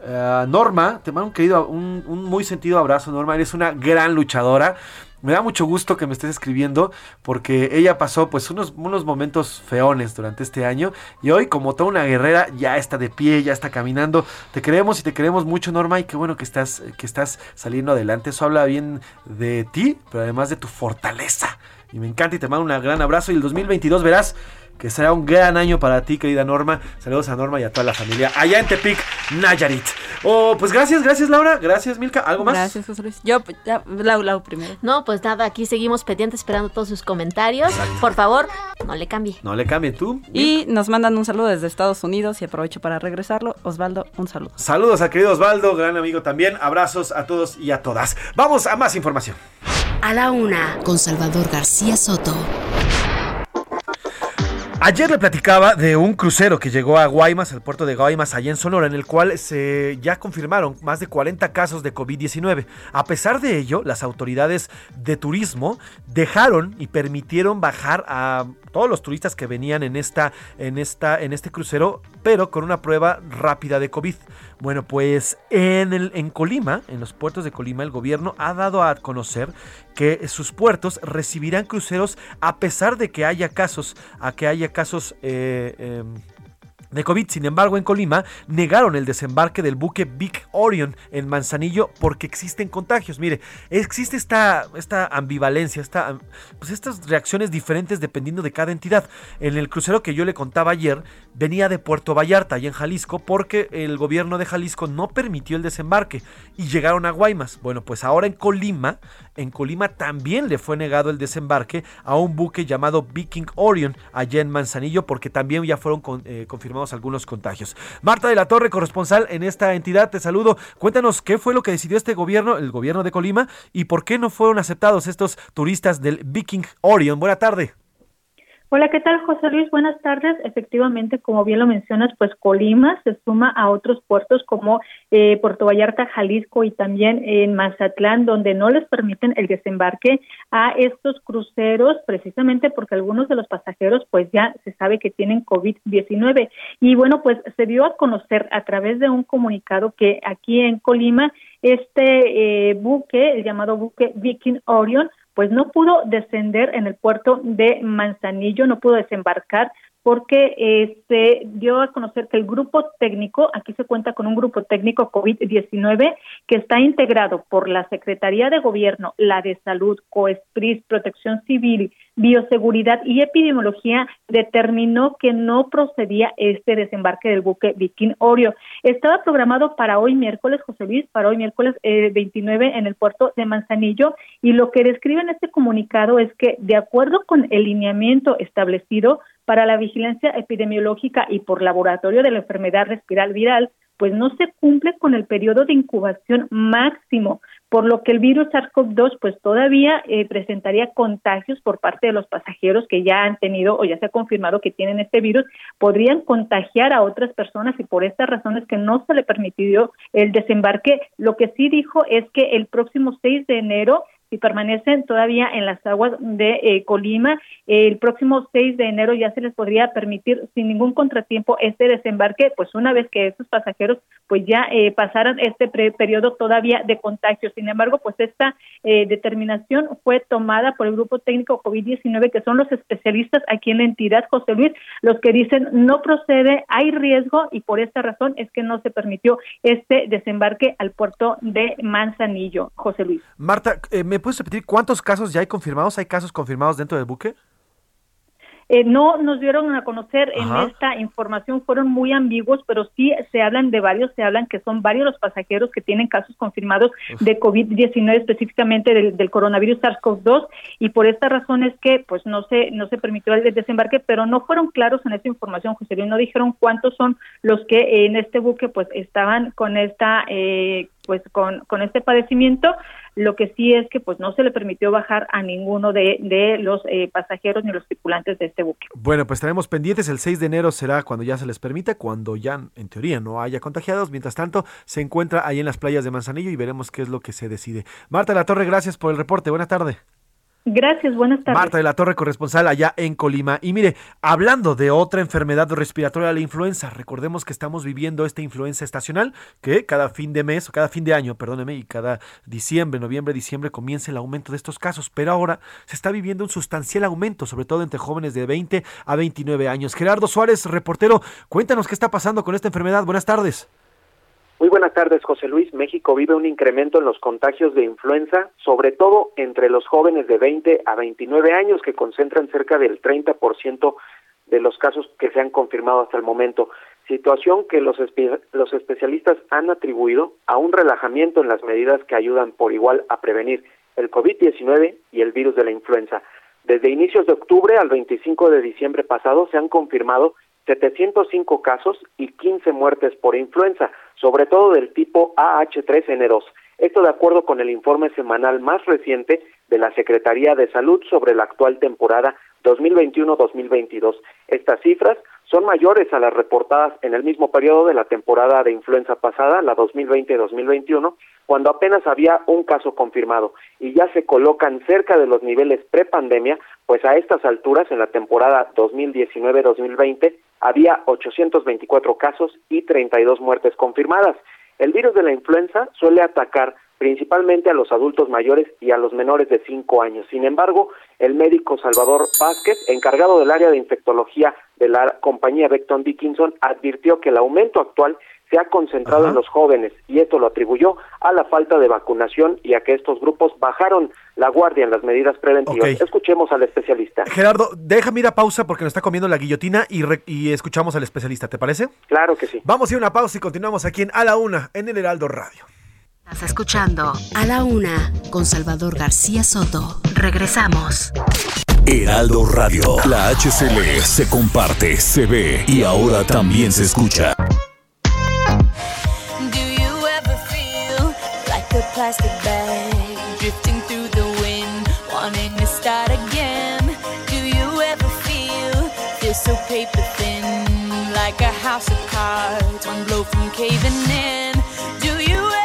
Eh, Norma, te mando un querido, un, muy sentido abrazo, Norma. Eres una gran luchadora. Me da mucho gusto que me estés escribiendo porque ella pasó pues unos, unos momentos feones durante este año y hoy como toda una guerrera ya está de pie, ya está caminando. Te queremos y te queremos mucho Norma y qué bueno que estás, que estás saliendo adelante. Eso habla bien de ti, pero además de tu fortaleza. Y me encanta y te mando un gran abrazo y el 2022 verás que será un gran año para ti, querida Norma. Saludos a Norma y a toda la familia allá en Tepic, Nayarit. Oh, pues gracias, gracias Laura, gracias Milka. ¿Algo más? Gracias, José Luis. Yo, ya, Lau, Lau primero. No, pues nada, aquí seguimos pendientes esperando todos sus comentarios. Por favor, no le cambie. No le cambien tú. Y nos mandan un saludo desde Estados Unidos y aprovecho para regresarlo. Osvaldo, un saludo. Saludos a querido Osvaldo, gran amigo también. Abrazos a todos y a todas. Vamos a más información. A la una, con Salvador García Soto. Ayer le platicaba de un crucero que llegó a Guaymas, al puerto de Guaymas, allá en Sonora, en el cual se ya confirmaron más de 40 casos de COVID-19. A pesar de ello, las autoridades de turismo dejaron y permitieron bajar a todos los turistas que venían en esta, en esta, en este crucero, pero con una prueba rápida de COVID. Bueno, pues en, el, en Colima, en los puertos de Colima, el gobierno ha dado a conocer que sus puertos recibirán cruceros a pesar de que haya casos, a que haya casos eh, em, de COVID. Sin embargo, en Colima negaron el desembarque del buque Big Orion en Manzanillo porque existen contagios. Mire, existe esta, esta ambivalencia, esta, pues estas reacciones diferentes dependiendo de cada entidad. En el crucero que yo le contaba ayer, venía de Puerto Vallarta, allá en Jalisco, porque el gobierno de Jalisco no permitió el desembarque y llegaron a Guaymas. Bueno, pues ahora en Colima, en Colima también le fue negado el desembarque a un buque llamado Viking Orion allá en Manzanillo porque también ya fueron eh, confirmados algunos contagios. Marta de la Torre, corresponsal en esta entidad, te saludo. Cuéntanos qué fue lo que decidió este gobierno, el gobierno de Colima, y por qué no fueron aceptados estos turistas del Viking Orion. Buena tarde. Hola, ¿qué tal, José Luis? Buenas tardes. Efectivamente, como bien lo mencionas, pues Colima se suma a otros puertos como eh, Puerto Vallarta, Jalisco y también en Mazatlán, donde no les permiten el desembarque a estos cruceros, precisamente porque algunos de los pasajeros, pues ya se sabe que tienen COVID-19. Y bueno, pues se dio a conocer a través de un comunicado que aquí en Colima, este eh, buque, el llamado buque Viking Orion, pues no pudo descender en el puerto de Manzanillo, no pudo desembarcar porque eh, se dio a conocer que el grupo técnico, aquí se cuenta con un grupo técnico COVID-19 que está integrado por la Secretaría de Gobierno, la de Salud, COESPRIS, Protección Civil, Bioseguridad y Epidemiología, determinó que no procedía este desembarque del buque Viking Orio. Estaba programado para hoy miércoles, José Luis, para hoy miércoles eh, 29 en el puerto de Manzanillo y lo que describe en este comunicado es que de acuerdo con el lineamiento establecido, para la vigilancia epidemiológica y por laboratorio de la enfermedad respiral viral, pues no se cumple con el periodo de incubación máximo, por lo que el virus SARS-CoV-2 pues todavía eh, presentaría contagios por parte de los pasajeros que ya han tenido o ya se ha confirmado que tienen este virus, podrían contagiar a otras personas y por estas razones que no se le permitió el desembarque. Lo que sí dijo es que el próximo 6 de enero si permanecen todavía en las aguas de eh, Colima, el próximo 6 de enero ya se les podría permitir sin ningún contratiempo este desembarque, pues una vez que esos pasajeros pues ya eh, pasaran este periodo todavía de contagio. Sin embargo, pues esta eh, determinación fue tomada por el grupo técnico COVID-19, que son los especialistas aquí en la entidad, José Luis, los que dicen no procede, hay riesgo y por esta razón es que no se permitió este desembarque al puerto de Manzanillo, José Luis. Marta, eh, ¿me puedes repetir cuántos casos ya hay confirmados? ¿Hay casos confirmados dentro del buque? Eh, no nos dieron a conocer en esta información, fueron muy ambiguos, pero sí se hablan de varios, se hablan que son varios los pasajeros que tienen casos confirmados de COVID-19, específicamente del, del coronavirus SARS-CoV-2, y por esta razón es que pues no se no se permitió el desembarque, pero no fueron claros en esta información, José Luis, no dijeron cuántos son los que en este buque pues estaban con esta eh, pues con, con este padecimiento. Lo que sí es que pues no se le permitió bajar a ninguno de, de los eh, pasajeros ni los tripulantes de este buque. Bueno, pues estaremos pendientes. El 6 de enero será cuando ya se les permita, cuando ya en teoría no haya contagiados. Mientras tanto, se encuentra ahí en las playas de Manzanillo y veremos qué es lo que se decide. Marta la Torre, gracias por el reporte. Buenas tardes. Gracias, buenas tardes. Marta de la Torre, corresponsal allá en Colima. Y mire, hablando de otra enfermedad respiratoria, la influenza, recordemos que estamos viviendo esta influenza estacional, que cada fin de mes, o cada fin de año, perdóneme, y cada diciembre, noviembre, diciembre comienza el aumento de estos casos. Pero ahora se está viviendo un sustancial aumento, sobre todo entre jóvenes de 20 a 29 años. Gerardo Suárez, reportero, cuéntanos qué está pasando con esta enfermedad. Buenas tardes. Muy buenas tardes, José Luis. México vive un incremento en los contagios de influenza, sobre todo entre los jóvenes de 20 a 29 años, que concentran cerca del 30% de los casos que se han confirmado hasta el momento. Situación que los, los especialistas han atribuido a un relajamiento en las medidas que ayudan por igual a prevenir el COVID-19 y el virus de la influenza. Desde inicios de octubre al 25 de diciembre pasado se han confirmado 705 casos y 15 muertes por influenza, sobre todo del tipo AH3N2. Esto de acuerdo con el informe semanal más reciente de la Secretaría de Salud sobre la actual temporada 2021-2022. Estas cifras son mayores a las reportadas en el mismo periodo de la temporada de influenza pasada, la 2020-2021, cuando apenas había un caso confirmado y ya se colocan cerca de los niveles prepandemia, pues a estas alturas en la temporada 2019-2020 había 824 casos y 32 muertes confirmadas. El virus de la influenza suele atacar principalmente a los adultos mayores y a los menores de 5 años. Sin embargo, el médico Salvador Vázquez, encargado del área de infectología de la compañía Becton Dickinson, advirtió que el aumento actual se ha concentrado Ajá. en los jóvenes y esto lo atribuyó a la falta de vacunación y a que estos grupos bajaron la guardia en las medidas preventivas. Escuchemos al especialista. Gerardo, déjame ir a pausa porque nos está comiendo la guillotina y, re- y escuchamos al especialista, ¿te parece? Claro que sí. Vamos a ir a una pausa y continuamos aquí en A la Una, en el Heraldo Radio. Estás escuchando A la Una con Salvador García Soto. Regresamos. Heraldo Radio. La HCL se comparte, se ve y ahora también se escucha. Do you ever feel like a plastic bag drifting through the wind, wanting to start again? Do you ever feel feel so paper thin, like a house of cards, one blow from caving in? Do you ever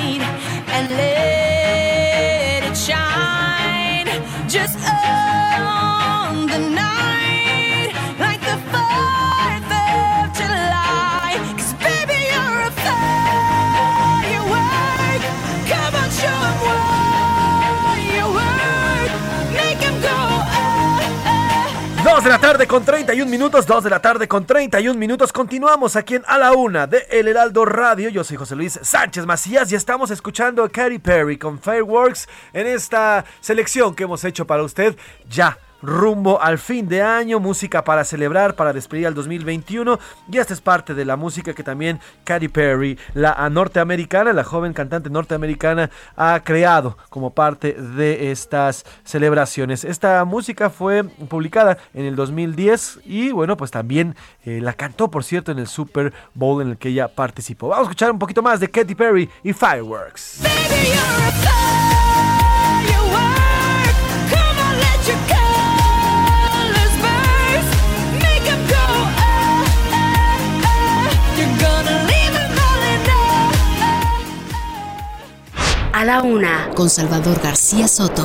tarde con 31 minutos, 2 de la tarde con 31 minutos. Continuamos aquí en A la Una de El Heraldo Radio. Yo soy José Luis Sánchez Macías y estamos escuchando a Katy Perry con Fireworks en esta selección que hemos hecho para usted ya rumbo al fin de año, música para celebrar, para despedir al 2021. Y esta es parte de la música que también Katy Perry, la norteamericana, la joven cantante norteamericana, ha creado como parte de estas celebraciones. Esta música fue publicada en el 2010 y bueno, pues también eh, la cantó, por cierto, en el Super Bowl en el que ella participó. Vamos a escuchar un poquito más de Katy Perry y Fireworks. A la una, con Salvador García Soto.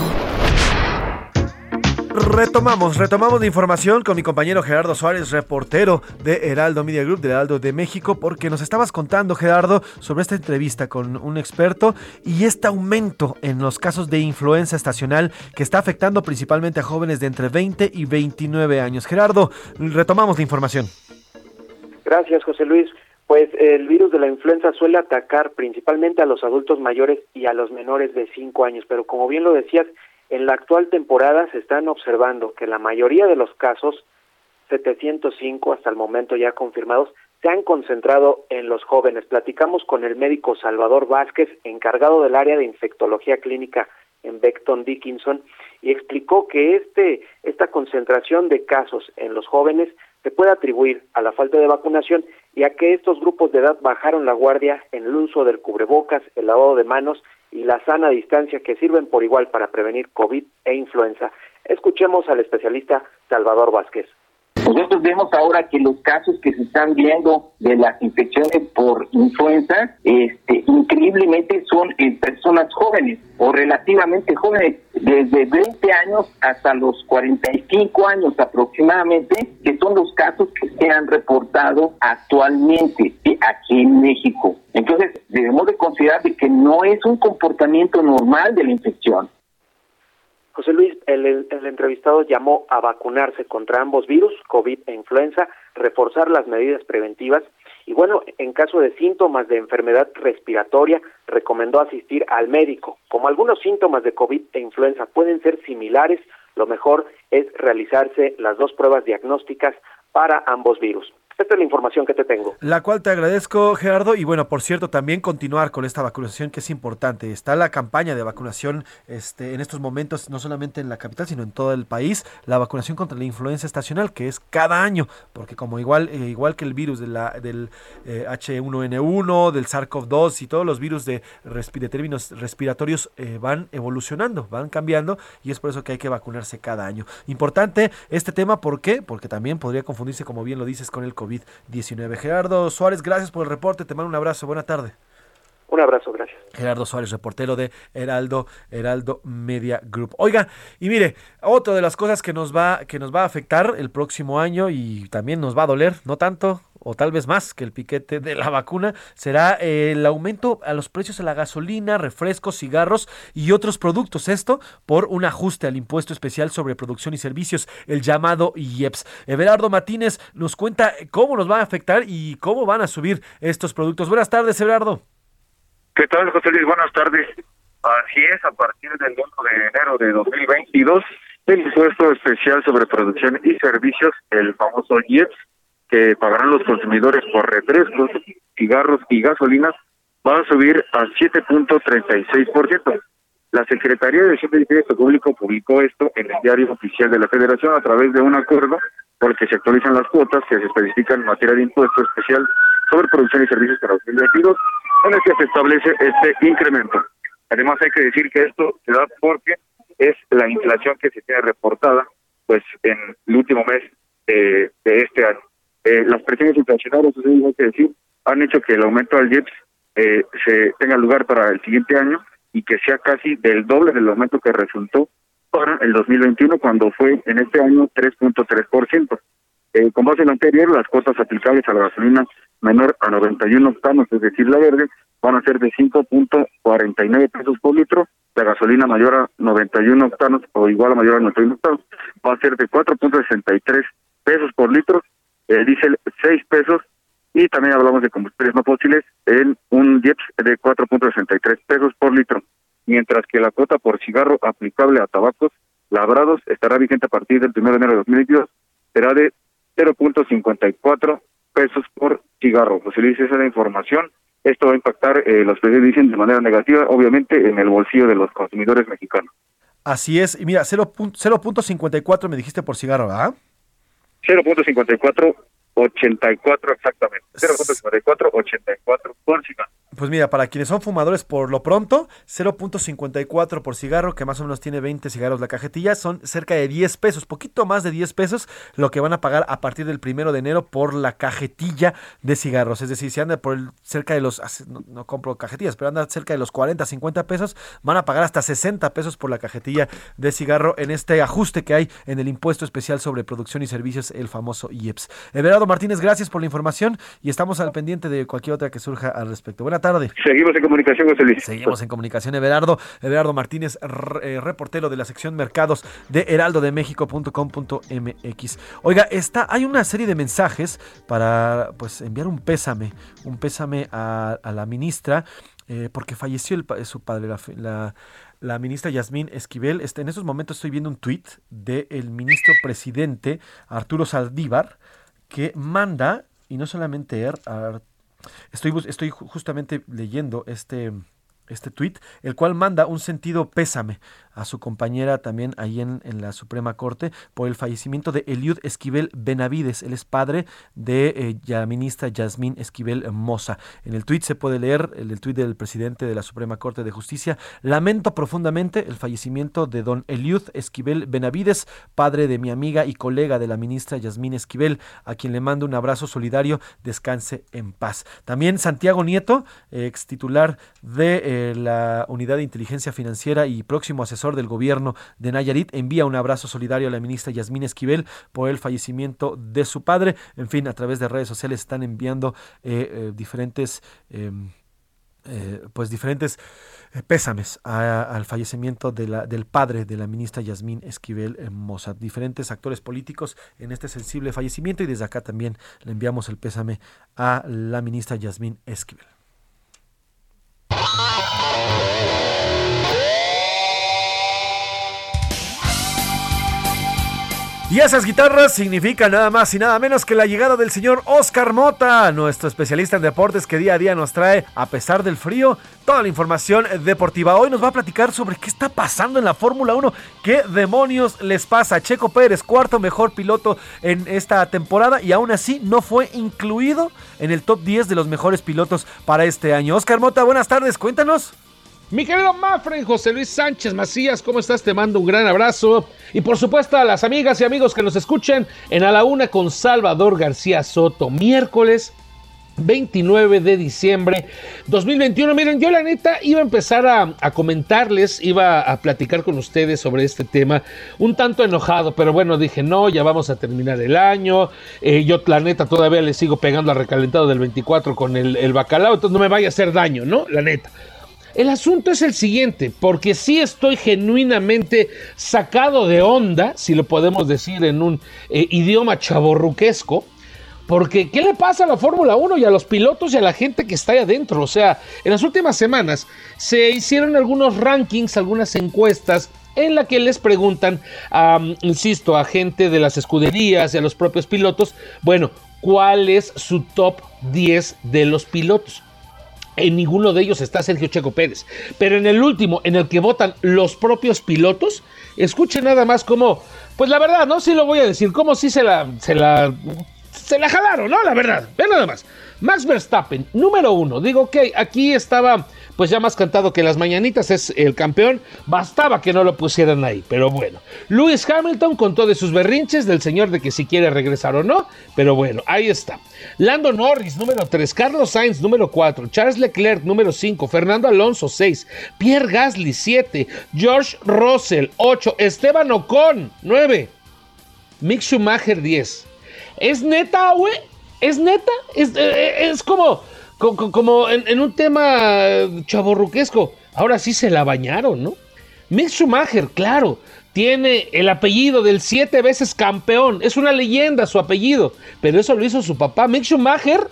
Retomamos, retomamos la información con mi compañero Gerardo Suárez, reportero de Heraldo Media Group, de Heraldo de México, porque nos estabas contando, Gerardo, sobre esta entrevista con un experto y este aumento en los casos de influenza estacional que está afectando principalmente a jóvenes de entre 20 y 29 años. Gerardo, retomamos la información. Gracias, José Luis. Pues el virus de la influenza suele atacar principalmente a los adultos mayores y a los menores de 5 años, pero como bien lo decías, en la actual temporada se están observando que la mayoría de los casos, 705 hasta el momento ya confirmados, se han concentrado en los jóvenes. Platicamos con el médico Salvador Vázquez, encargado del área de infectología clínica en Beckton Dickinson, y explicó que este esta concentración de casos en los jóvenes se puede atribuir a la falta de vacunación y a que estos grupos de edad bajaron la guardia en el uso del cubrebocas, el lavado de manos y la sana distancia que sirven por igual para prevenir COVID e influenza. Escuchemos al especialista Salvador Vázquez. Nosotros vemos ahora que los casos que se están viendo de las infecciones por influenza, este, increíblemente son en personas jóvenes o relativamente jóvenes, desde 20 años hasta los 45 años aproximadamente, que son los casos que se han reportado actualmente aquí en México. Entonces, debemos de considerar de que no es un comportamiento normal de la infección. José Luis, el, entrevistado llamó a vacunarse contra ambos virus, COVID e influenza, reforzar las medidas preventivas y bueno, en caso de síntomas de enfermedad respiratoria, recomendó asistir al médico. Como algunos síntomas de COVID e influenza pueden ser similares, lo mejor es realizarse las dos pruebas diagnósticas para ambos virus. Esta es la información que te tengo. La cual te agradezco, Gerardo. Y bueno, por cierto, también continuar con esta vacunación que es importante. Está la campaña de vacunación este, en estos momentos, no solamente en la capital, sino en todo el país. La vacunación contra la influenza estacional, que es cada año, porque como igual, eh, igual que el virus de la, del eh, H1N1, del SARS-CoV-2 y todos los virus de, de términos respiratorios eh, van evolucionando, van cambiando, y es por eso que hay que vacunarse cada año. Importante este tema, ¿por qué? Porque también podría confundirse, como bien lo dices, con el COVID. COVID-19. Gerardo Suárez, gracias por el reporte, te mando un abrazo, buena tarde. Un abrazo, gracias. Gerardo Suárez, reportero de Heraldo, Heraldo Media Group. Oiga, y mire, otra de las cosas que nos va, que nos va a afectar el próximo año y también nos va a doler, no tanto, o tal vez más que el piquete de la vacuna, será el aumento a los precios de la gasolina, refrescos, cigarros y otros productos. Esto por un ajuste al impuesto especial sobre producción y servicios, el llamado IEPS. Everardo Martínez nos cuenta cómo nos va a afectar y cómo van a subir estos productos. Buenas tardes, Everardo. ¿Qué tal, José Luis? Buenas tardes. Así es, a partir del 1 de enero de 2022, el impuesto especial sobre producción y servicios, el famoso IEPS, que pagarán los consumidores por refrescos, cigarros y gasolinas, va a subir a 7.36%. La Secretaría de Hacienda y Crédito Público publicó esto en el diario oficial de la Federación a través de un acuerdo por el que se actualizan las cuotas que se especifican en materia de impuesto especial sobre producción y servicios para 2022 el que se establece este incremento. Además hay que decir que esto se da porque es la inflación que se tiene reportada pues en el último mes de este año. Eh, las presiones inflacionarias, hay que decir, han hecho que el aumento del IEPS eh, se tenga lugar para el siguiente año y que sea casi del doble del aumento que resultó para el 2021 cuando fue en este año 3.3%. Eh, con base en lo anterior, las cuotas aplicables a la gasolina menor a 91 octanos, es decir, la verde, van a ser de 5.49 pesos por litro, la gasolina mayor a 91 octanos o igual a mayor a 91 octanos va a ser de 4.63 pesos por litro, el diésel 6 pesos y también hablamos de combustibles no fósiles en un JEPS de 4.63 pesos por litro, mientras que la cuota por cigarro aplicable a tabacos labrados estará vigente a partir del 1 de enero de 2022, será de 0.54 pesos por cigarro. José Luis, esa es la información. Esto va a impactar, eh, los precios dicen, de manera negativa, obviamente, en el bolsillo de los consumidores mexicanos. Así es. Y mira, 0.54 me dijiste por cigarro, ¿ah? 0.54 84 exactamente. 0.54, 84 por cigarro. Pues mira, para quienes son fumadores por lo pronto, 0.54 por cigarro, que más o menos tiene 20 cigarros la cajetilla, son cerca de 10 pesos, poquito más de 10 pesos lo que van a pagar a partir del primero de enero por la cajetilla de cigarros. Es decir, si anda por el, cerca de los, no, no, compro cajetillas, pero anda cerca de los 40, 50 pesos, van a pagar hasta 60 pesos por la cajetilla de cigarro en este ajuste que hay en el impuesto especial sobre producción y servicios, el famoso IEPS. Everardo Martínez, gracias por la información y estamos al pendiente de cualquier otra que surja al respecto. Buena tarde. Seguimos en comunicación, José Luis. Seguimos en comunicación, Everardo. Everardo Martínez, eh, reportero de la sección Mercados de heraldodemexico.com.mx. Oiga, está, hay una serie de mensajes para pues enviar un pésame, un pésame a, a la ministra. Eh, porque falleció el, su padre, la, la, la ministra Yasmín Esquivel. Este, en estos momentos estoy viendo un tuit del ministro presidente Arturo Saldívar que manda, y no solamente él, estoy, estoy justamente leyendo este, este tuit, el cual manda un sentido pésame a su compañera también ahí en, la Suprema Corte por el fallecimiento de Eliud Esquivel Benavides. Él es padre de eh, la ministra Yasmín Esquivel Moza. En el tuit se puede leer el, el tuit del presidente de la Suprema Corte de Justicia. Lamento profundamente el fallecimiento de don Eliud Esquivel Benavides, padre de mi amiga y colega de la ministra Yasmín Esquivel, a quien le mando un abrazo solidario. Descanse en paz. También Santiago Nieto, ex titular de eh, la Unidad de Inteligencia Financiera y próximo asesor del gobierno de Nayarit envía un abrazo solidario a la ministra Yasmín Esquivel por el fallecimiento de su padre. En fin, a través de redes sociales están enviando eh, eh, diferentes, eh, pues diferentes pésames al fallecimiento del padre de la ministra Yasmín Esquivel Moza. Diferentes actores políticos en este sensible fallecimiento y desde acá también le enviamos el pésame a la ministra Yasmín Esquivel. Y esas guitarras significan nada más y nada menos que la llegada del señor Oscar Mota, nuestro especialista en deportes que día a día nos trae, a pesar del frío, toda la información deportiva. Hoy nos va a platicar sobre qué está pasando en la Fórmula 1, qué demonios les pasa. Checo Pérez, cuarto mejor piloto en esta temporada y aún así no fue incluido en el top 10 de los mejores pilotos para este año. Oscar Mota, buenas tardes, cuéntanos. Mi querido Mafren, José Luis Sánchez Macías, ¿cómo estás? Te mando un gran abrazo. Y por supuesto a las amigas y amigos que nos escuchen en A la Una con Salvador García Soto, miércoles 29 de diciembre 2021. Miren, yo la neta iba a empezar a, a, comentarles, iba a platicar con ustedes sobre este tema, un tanto enojado, pero bueno, dije, no, ya vamos a terminar el año. Eh, yo la neta todavía le sigo pegando al recalentado del 24 con el, el bacalao, entonces no me vaya a hacer daño, ¿no? La neta. El asunto es el siguiente, porque sí estoy genuinamente sacado de onda, si lo podemos decir en un eh, idioma chaborruquesco, porque ¿qué le pasa a la Fórmula 1 y a los pilotos y a la gente que está ahí adentro? O sea, en las últimas semanas se hicieron algunos rankings, algunas encuestas en la que les preguntan, um, insisto, a gente de las escuderías y a los propios pilotos, bueno, ¿cuál es su top 10 de los pilotos? En ninguno de ellos está Sergio Checo Pérez. Pero en el último, en el que votan los propios pilotos, escuchen nada más como, pues la verdad, no sí lo voy a decir, como si se la, se la, se la jalaron, ¿no? La verdad, vean nada más. Max Verstappen, número uno. Digo que aquí estaba, pues ya más cantado que las mañanitas, es el campeón. Bastaba que no lo pusieran ahí, pero bueno. Lewis Hamilton contó de sus berrinches del señor de que si quiere regresar o no, pero bueno, ahí está. Lando Norris, número 3, Carlos Sainz, número 4, Charles Leclerc, número 5, Fernando Alonso, 6, Pierre Gasly, 7, George Russell, 8, Esteban Ocon, 9, Mick Schumacher, 10. ¿Es neta, güey? ¿Es neta? Es, eh, es como, como, en, un tema chaborruquesco. Ahora sí se la bañaron, ¿no? Mick Schumacher, claro, tiene el apellido del siete veces campeón. Es una leyenda su apellido, pero eso lo hizo su papá. Mick Schumacher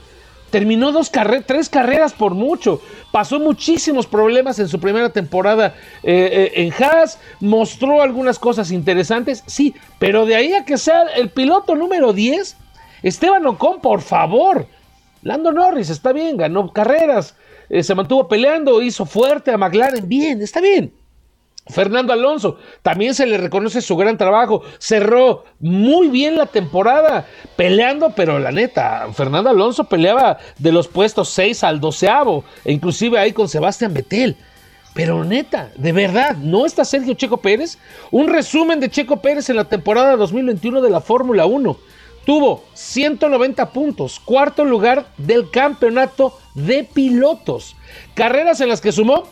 terminó dos tres carreras por mucho. Pasó muchísimos problemas en su primera temporada eh, eh, en Haas. Mostró algunas cosas interesantes, sí, pero de ahí a que sea el piloto número 10, Esteban Ocon, por favor. Lando Norris, está bien, ganó carreras, eh, se mantuvo peleando, hizo fuerte a McLaren, bien, está bien. Fernando Alonso, también se le reconoce su gran trabajo, cerró muy bien la temporada peleando, pero la neta, Fernando Alonso peleaba de los puestos 6 al 12 e inclusive ahí con Sebastián Vettel. Pero neta, de verdad, ¿no está Sergio Checo Pérez? Un resumen de Checo Pérez en la temporada 2021 de la Fórmula 1. Tuvo 190 puntos, cuarto lugar del campeonato de pilotos. Carreras en las que sumó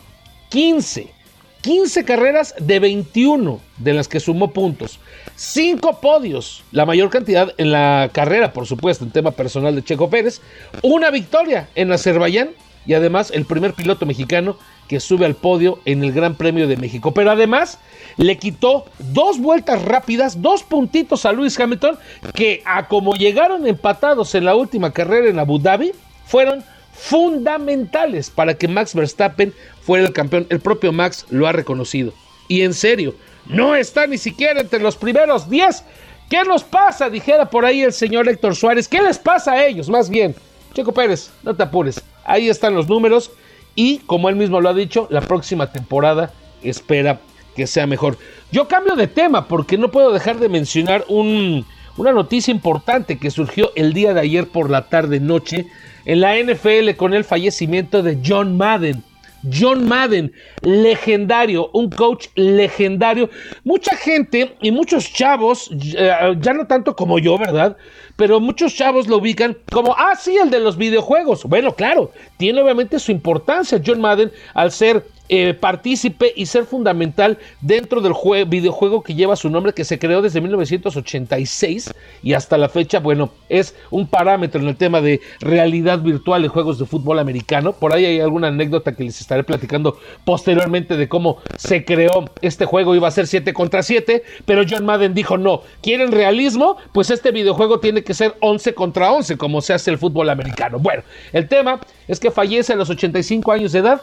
15 15 carreras de 21 de las que sumó puntos. 5 podios, la mayor cantidad en la carrera, por supuesto, en tema personal de Checo Pérez. Una victoria en Azerbaiyán y además el primer piloto mexicano que sube al podio en el Gran Premio de México. Pero además le quitó dos vueltas rápidas, dos puntitos a Luis Hamilton, que a como llegaron empatados en la última carrera en Abu Dhabi, fueron fundamentales para que Max Verstappen fuera el campeón. El propio Max lo ha reconocido. Y en serio, no está ni siquiera entre los primeros 10. ¿Qué nos pasa? Dijera por ahí el señor Héctor Suárez. ¿Qué les pasa a ellos? Más bien, Checo Pérez, no te apures. Ahí están los números. Y como él mismo lo ha dicho, la próxima temporada espera que sea mejor. Yo cambio de tema porque no puedo dejar de mencionar un, una noticia importante que surgió el día de ayer por la tarde noche en la NFL con el fallecimiento de John Madden. John Madden, legendario, un coach legendario. Mucha gente y muchos chavos, ya no tanto como yo, ¿verdad? Pero muchos chavos lo ubican como, ah, sí, el de los videojuegos. Bueno, claro, tiene obviamente su importancia John Madden al ser eh, partícipe y ser fundamental dentro del videojuego que lleva su nombre, que se creó desde 1986 y hasta la fecha, bueno, es un parámetro en el tema de realidad virtual en juegos de fútbol americano. Por ahí hay alguna anécdota que les estaré platicando posteriormente de cómo se creó este juego, iba a ser 7 contra 7, pero John Madden dijo no, quieren realismo, pues este videojuego tiene que ser 11 contra 11, como se hace el fútbol americano. Bueno, el tema es que fallece a los 85 años de edad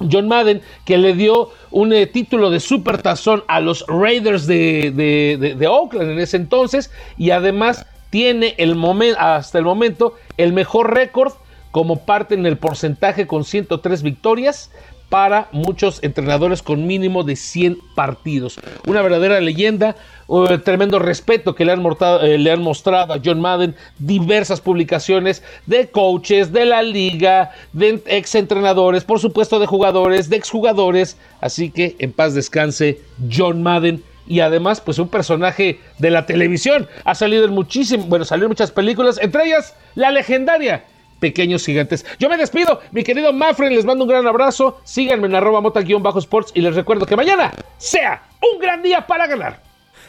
John Madden, que le dio un eh, título de super tazón a los Raiders de, Oakland en ese entonces, y además tiene hasta el momento el mejor récord como parte en el porcentaje con 103 victorias, para muchos entrenadores con mínimo de 100 partidos. Una verdadera leyenda, un tremendo respeto que le han, eh, le han, mostrado a John Madden, diversas publicaciones de coaches, de la liga, de ex entrenadores, por supuesto de jugadores, de exjugadores. Así que en paz descanse John Madden. Y además, pues un personaje de la televisión. Ha salido en muchísimas, bueno, salió en muchas películas, entre ellas la legendaria pequeños gigantes. Yo me despido, mi querido Mafren, les mando un gran abrazo. Síganme en arroba mota-sports y les recuerdo que mañana sea un gran día para ganar.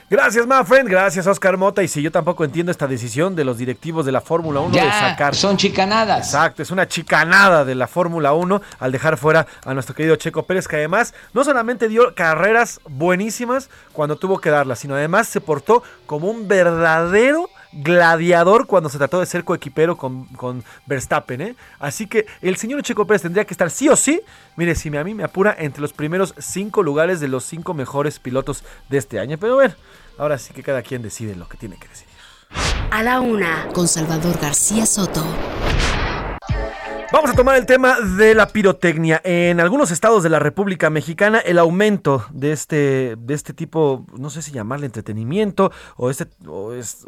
Gracias, Mafren. Gracias, Oscar Mota. Y si yo tampoco entiendo esta decisión de los directivos de la Fórmula 1 de sacar. Son chicanadas. Exacto, es una chicanada de la Fórmula 1 al dejar fuera a nuestro querido Checo Pérez, que además no solamente dio carreras buenísimas cuando tuvo que darlas, sino además se portó como un verdadero gladiador cuando se trató de ser coequipero con, con Verstappen. ¿eh? Así que el señor Checo Pérez tendría que estar sí o sí, mire, si a mí me apura, entre los primeros cinco lugares de los cinco mejores pilotos de este año. Pero bueno, ahora sí que cada quien decide lo que tiene que decidir. A la una, con Salvador García Soto. Vamos a tomar el tema de la pirotecnia. En algunos estados de la República Mexicana, el aumento de este, de este tipo, no sé si llamarle entretenimiento o este, o es,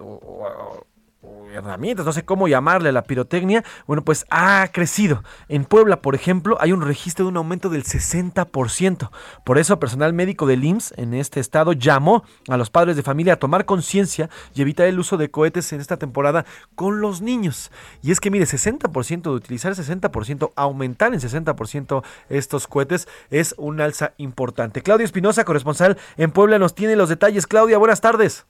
herramientas, no sé cómo llamarle la pirotecnia, bueno, pues ha crecido. En Puebla, por ejemplo, hay un registro de un aumento del 60%. Por eso, personal médico del IMSS en este estado llamó a los padres de familia a tomar conciencia y evitar el uso de cohetes en esta temporada con los niños. Y es que, mire, 60% de utilizar 60%, aumentar en 60% estos cohetes es un alza importante. Claudia Espinosa, corresponsal en Puebla, nos tiene los detalles. Claudia, buenas tardes.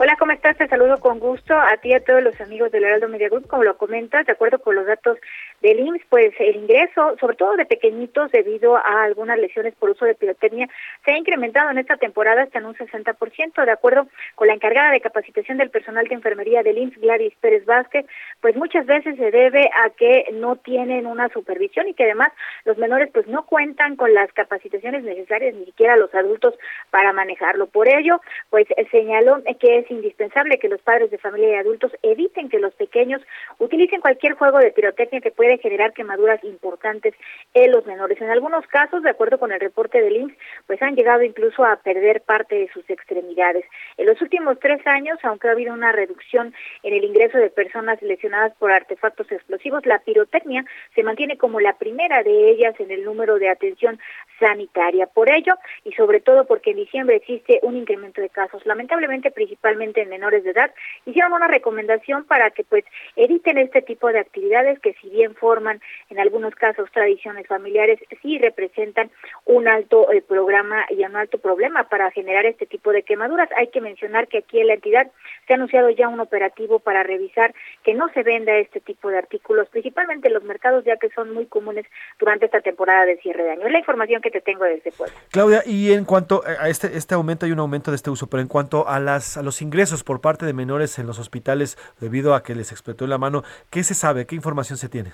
Hola, ¿cómo estás? Te saludo con gusto a ti y a todos los amigos del Heraldo Media Group. Como lo comentas, de acuerdo con los datos del IMSS, pues el ingreso, sobre todo de pequeñitos, debido a algunas lesiones por uso de pirotecnia, se ha incrementado en esta temporada hasta en un 60%. De acuerdo con la encargada de capacitación del personal de enfermería del IMSS, Gladys Pérez Vázquez, pues muchas veces se debe a que no tienen una supervisión y que además los menores pues no cuentan con las capacitaciones necesarias, ni siquiera los adultos, para manejarlo. Por ello, pues señaló que es indispensable que los padres de familia y adultos eviten que los pequeños utilicen cualquier juego de pirotecnia que puede generar quemaduras importantes en los menores. En algunos casos, de acuerdo con el reporte del IMSS, pues han llegado incluso a perder parte de sus extremidades. En los últimos tres años, aunque ha habido una reducción en el ingreso de personas lesionadas por artefactos explosivos, la pirotecnia se mantiene como la primera de ellas en el número de atención sanitaria. Por ello, y sobre todo porque en diciembre existe un incremento de casos, lamentablemente principalmente en menores de edad, hicieron una recomendación para que pues eviten este tipo de actividades que si bien forman en algunos casos tradiciones familiares, sí representan un alto eh, programa y un alto problema para generar este tipo de quemaduras. Hay que mencionar que aquí en la entidad se ha anunciado ya un operativo para revisar que no se venda este tipo de artículos, principalmente en los mercados, ya que son muy comunes durante esta temporada de cierre de año. Es la información que te tengo desde Puebla. Claudia, y en cuanto a este, este aumento, hay un aumento de este uso, pero en cuanto a, las, a los ingresos por parte de menores en los hospitales debido a que les explotó la mano, ¿qué se sabe? ¿Qué información se tiene?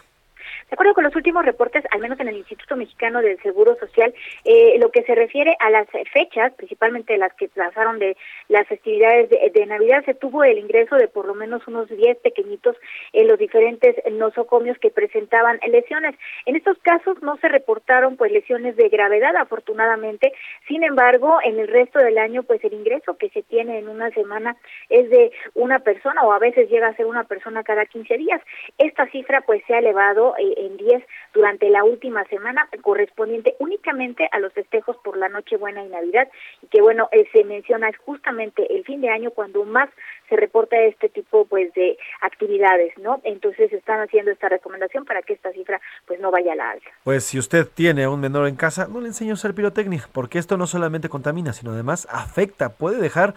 De acuerdo con los últimos reportes, al menos en el Instituto Mexicano del Seguro Social, eh, lo que se refiere a las fechas, principalmente las que pasaron de las festividades de, de, Navidad, se tuvo el ingreso de por lo menos unos 10 pequeñitos en los diferentes nosocomios que presentaban lesiones. En estos casos no se reportaron pues lesiones de gravedad, afortunadamente. Sin embargo, en el resto del año, pues el ingreso que se tiene en una semana es de una persona o a veces llega a ser una persona cada 15 días. Esta cifra pues se ha elevado eh, en 10 durante la última semana correspondiente únicamente a los festejos por la Nochebuena y Navidad y que bueno eh, se menciona justamente el fin de año cuando más se reporta este tipo pues de actividades, ¿no? Entonces están haciendo esta recomendación para que esta cifra pues no vaya a la alza. Pues si usted tiene a un menor en casa, no le enseñe a usar pirotecnia, porque esto no solamente contamina, sino además afecta, puede dejar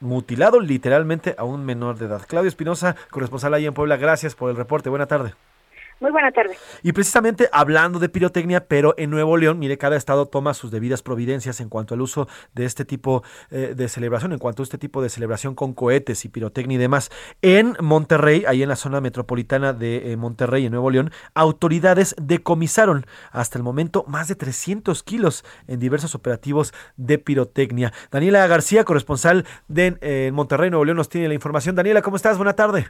mutilado literalmente a un menor de edad. Claudio Espinosa, corresponsal ahí en Puebla, gracias por el reporte. Buena tarde. Muy buena tarde. Y precisamente hablando de pirotecnia, pero en Nuevo León, mire, cada estado toma sus debidas providencias en cuanto al uso de este tipo eh, de celebración, en cuanto a este tipo de celebración con cohetes y pirotecnia y demás. En Monterrey, ahí en la zona metropolitana de eh, Monterrey, en Nuevo León, autoridades decomisaron hasta el momento más de 300 kilos en diversos operativos de pirotecnia. Daniela García, corresponsal de eh, Monterrey, Nuevo León, nos tiene la información. Daniela, ¿cómo estás? Buena tarde.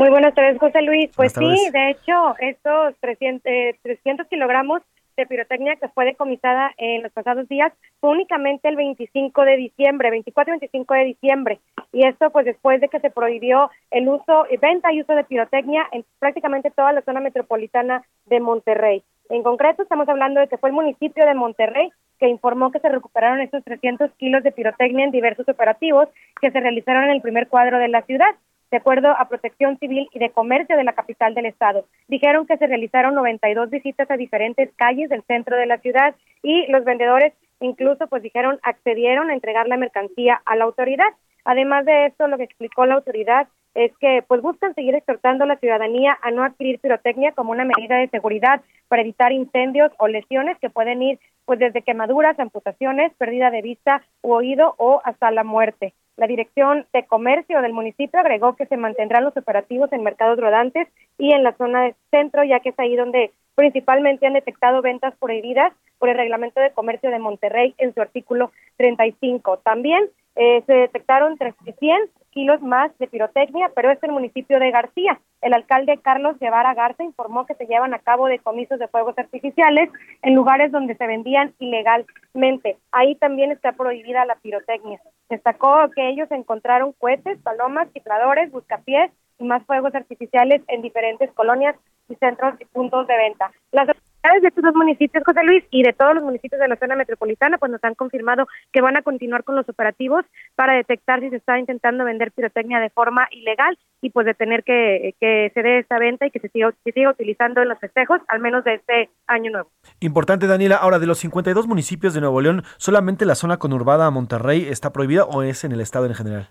Muy buenas tardes, José Luis. Pues sí, de hecho, estos 300, eh, 300 kilogramos de pirotecnia que fue decomisada en los pasados días fue únicamente el 25 de diciembre, 24 y 25 de diciembre. Y esto pues después de que se prohibió el uso, venta y uso de pirotecnia en prácticamente toda la zona metropolitana de Monterrey. En concreto, estamos hablando de que fue el municipio de Monterrey que informó que se recuperaron estos 300 kilos de pirotecnia en diversos operativos que se realizaron en el primer cuadro de la ciudad de acuerdo a Protección Civil y de Comercio de la capital del estado. Dijeron que se realizaron 92 visitas a diferentes calles del centro de la ciudad y los vendedores incluso pues dijeron accedieron a entregar la mercancía a la autoridad. Además de esto, lo que explicó la autoridad es que pues buscan seguir exhortando a la ciudadanía a no adquirir pirotecnia como una medida de seguridad para evitar incendios o lesiones que pueden ir pues desde quemaduras, amputaciones, pérdida de vista u oído o hasta la muerte. La Dirección de Comercio del municipio agregó que se mantendrán los operativos en mercados rodantes y en la zona de centro, ya que es ahí donde principalmente han detectado ventas prohibidas por el Reglamento de Comercio de Monterrey en su artículo 35. También eh, se detectaron 100 kilos más de pirotecnia, pero es el municipio de García. El alcalde Carlos Guevara Garza informó que se llevan a cabo decomisos de fuegos artificiales en lugares donde se vendían ilegalmente. Ahí también está prohibida la pirotecnia. Destacó que ellos encontraron cohetes, palomas, cifradores, buscapiés y más fuegos artificiales en diferentes colonias y centros y puntos de venta. Las de estos dos municipios, José Luis, y de todos los municipios de la zona metropolitana, pues nos han confirmado que van a continuar con los operativos para detectar si se está intentando vender pirotecnia de forma ilegal y pues detener que, que se dé esta venta y que se siga, se siga utilizando en los festejos, al menos de este año nuevo. Importante, Daniela. Ahora, de los 52 municipios de Nuevo León, ¿solamente la zona conurbada a Monterrey está prohibida o es en el estado en general?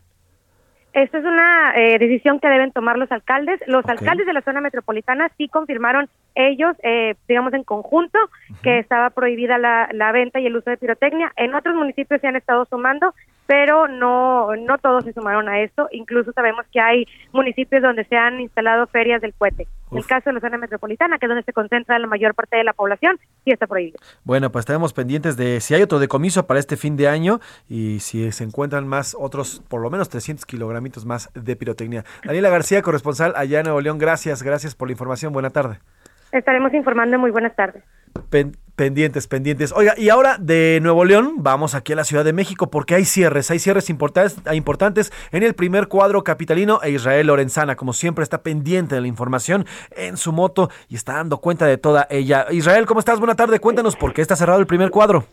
Esta es una eh, decisión que deben tomar los alcaldes. Los alcaldes de la zona metropolitana sí confirmaron ellos, eh, digamos en conjunto, que estaba prohibida la, la venta y el uso de pirotecnia. En otros municipios se han estado sumando, pero no, no todos se sumaron a esto. Incluso sabemos que hay municipios donde se han instalado ferias del cohete. En el caso de la zona metropolitana, que es donde se concentra la mayor parte de la población, sí está prohibido. Bueno, pues estaremos pendientes de si hay otro decomiso para este fin de año y si se encuentran más otros, por lo menos 300 kilogramitos más de pirotecnia. Daniela García, corresponsal allá en Nuevo León, gracias, gracias por la información. Buena tarde. Estaremos informando. Muy buenas tardes. Pen- pendientes, pendientes. Oiga, y ahora de Nuevo León vamos aquí a la Ciudad de México porque hay cierres, hay cierres importantes, importantes en el primer cuadro capitalino e Israel Lorenzana, como siempre, está pendiente de la información en su moto y está dando cuenta de toda ella. Israel, ¿cómo estás? Buena tarde, cuéntanos por qué está cerrado el primer cuadro.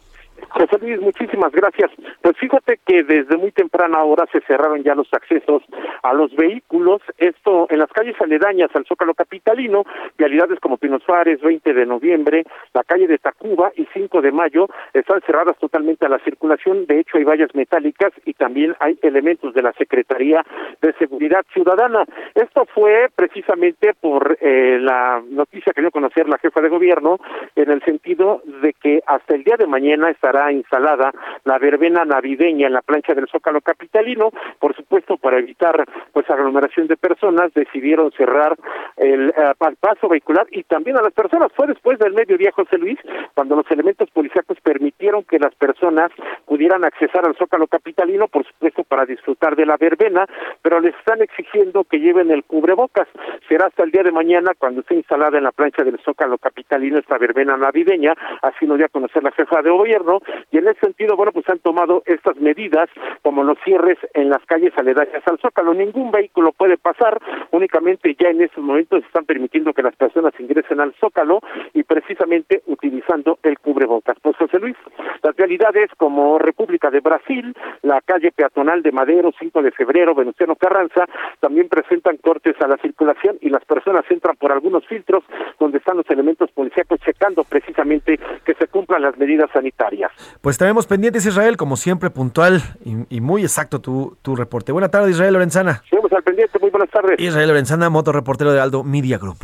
José Luis, muchísimas gracias. Pues fíjate que desde muy temprana hora se cerraron ya los accesos a los vehículos, esto en las calles aledañas al Zócalo Capitalino, vialidades como Pino Suárez, 20 de noviembre, la calle de Tacuba y 5 de mayo están cerradas totalmente a la circulación, de hecho hay vallas metálicas y también hay elementos de la Secretaría de Seguridad Ciudadana. Esto fue precisamente por eh, la noticia que dio conocer la jefa de gobierno en el sentido de que hasta el día de mañana estará instalada la verbena navideña en la plancha del Zócalo Capitalino, por supuesto para evitar pues aglomeración de personas decidieron cerrar el eh, paso vehicular y también a las personas fue después del mediodía José Luis cuando los elementos policíacos permitieron que las personas pudieran accesar al Zócalo Capitalino, por supuesto para disfrutar de la verbena, pero les están exigiendo que lleven el cubrebocas. Será hasta el día de mañana cuando esté instalada en la plancha del Zócalo Capitalino esta verbena navideña, así nos dio a conocer la jefa de gobierno, y en ese sentido, bueno, pues han tomado estas medidas como los cierres en las calles aledañas al Zócalo. Ningún vehículo puede pasar, únicamente ya en estos momentos están permitiendo que las personas ingresen al Zócalo y precisamente utilizando el cubrebocas. Pues José Luis, las realidades como República de Brasil, la calle peatonal de Madero, 5 de febrero, Venustiano Carranza, también presentan cortes a la circulación y las personas entran por algunos filtros donde están los elementos policíacos checando precisamente que se cumplan las medidas sanitarias. Pues estaremos pendientes, Israel, como siempre, puntual y, y muy exacto tu, tu reporte. Buena tarde, Israel Lorenzana. Seguimos al pendiente, muy buenas tardes. Israel Lorenzana, motorreportero de Aldo Media Group.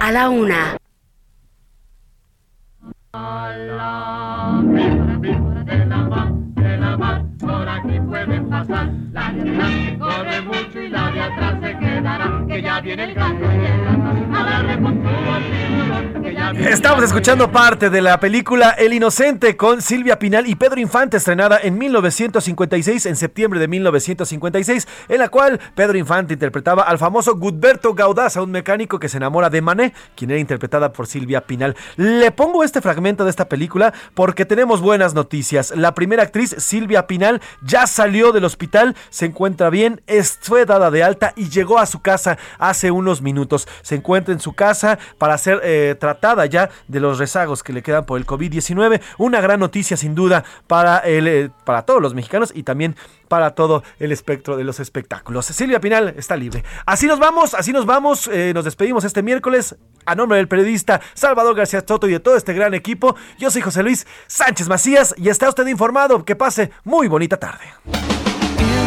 A la una. Por aquí pueden pasar, la de adelante corre mucho y la de atrás se quedará, que ya viene el gallo y el ratón a darle con todo al tiburón, que ya viene el Estamos escuchando parte de la película El Inocente con Silvia Pinal y Pedro Infante, estrenada en 1956, en septiembre de 1956, en la cual Pedro Infante interpretaba al famoso Gudberto Gaudaz, a un mecánico que se enamora de Mané, quien era interpretada por Silvia Pinal. Le pongo este fragmento de esta película porque tenemos buenas noticias. La primera actriz, Silvia Pinal, ya salió del hospital, se encuentra bien, fue dada de alta y llegó a su casa hace unos minutos. Se encuentra en su casa para ser eh, tratada ya de los rezagos que le quedan por el COVID-19. Una gran noticia sin duda para, eh, para todos los mexicanos y también para todo el espectro de los espectáculos. Silvia Pinal está libre. Así nos vamos, así nos vamos. eh, nos despedimos este miércoles. A nombre del periodista Salvador García Soto y de todo este gran equipo, yo soy José Luis Sánchez Macías y está usted informado. Que pase muy bonita tarde.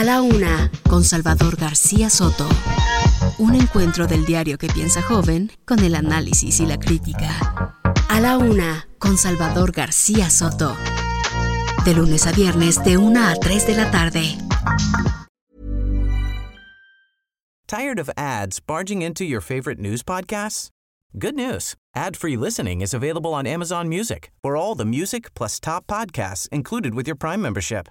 A la Una con Salvador García Soto. Un encuentro del diario que piensa joven con el análisis y la crítica. A la Una con Salvador García Soto. De lunes a viernes de 1 a 3 de la tarde. Tired of ads barging into your favorite news podcasts? Good news. Ad-free listening is available on Amazon Music for all the music plus top podcasts included with your Prime membership.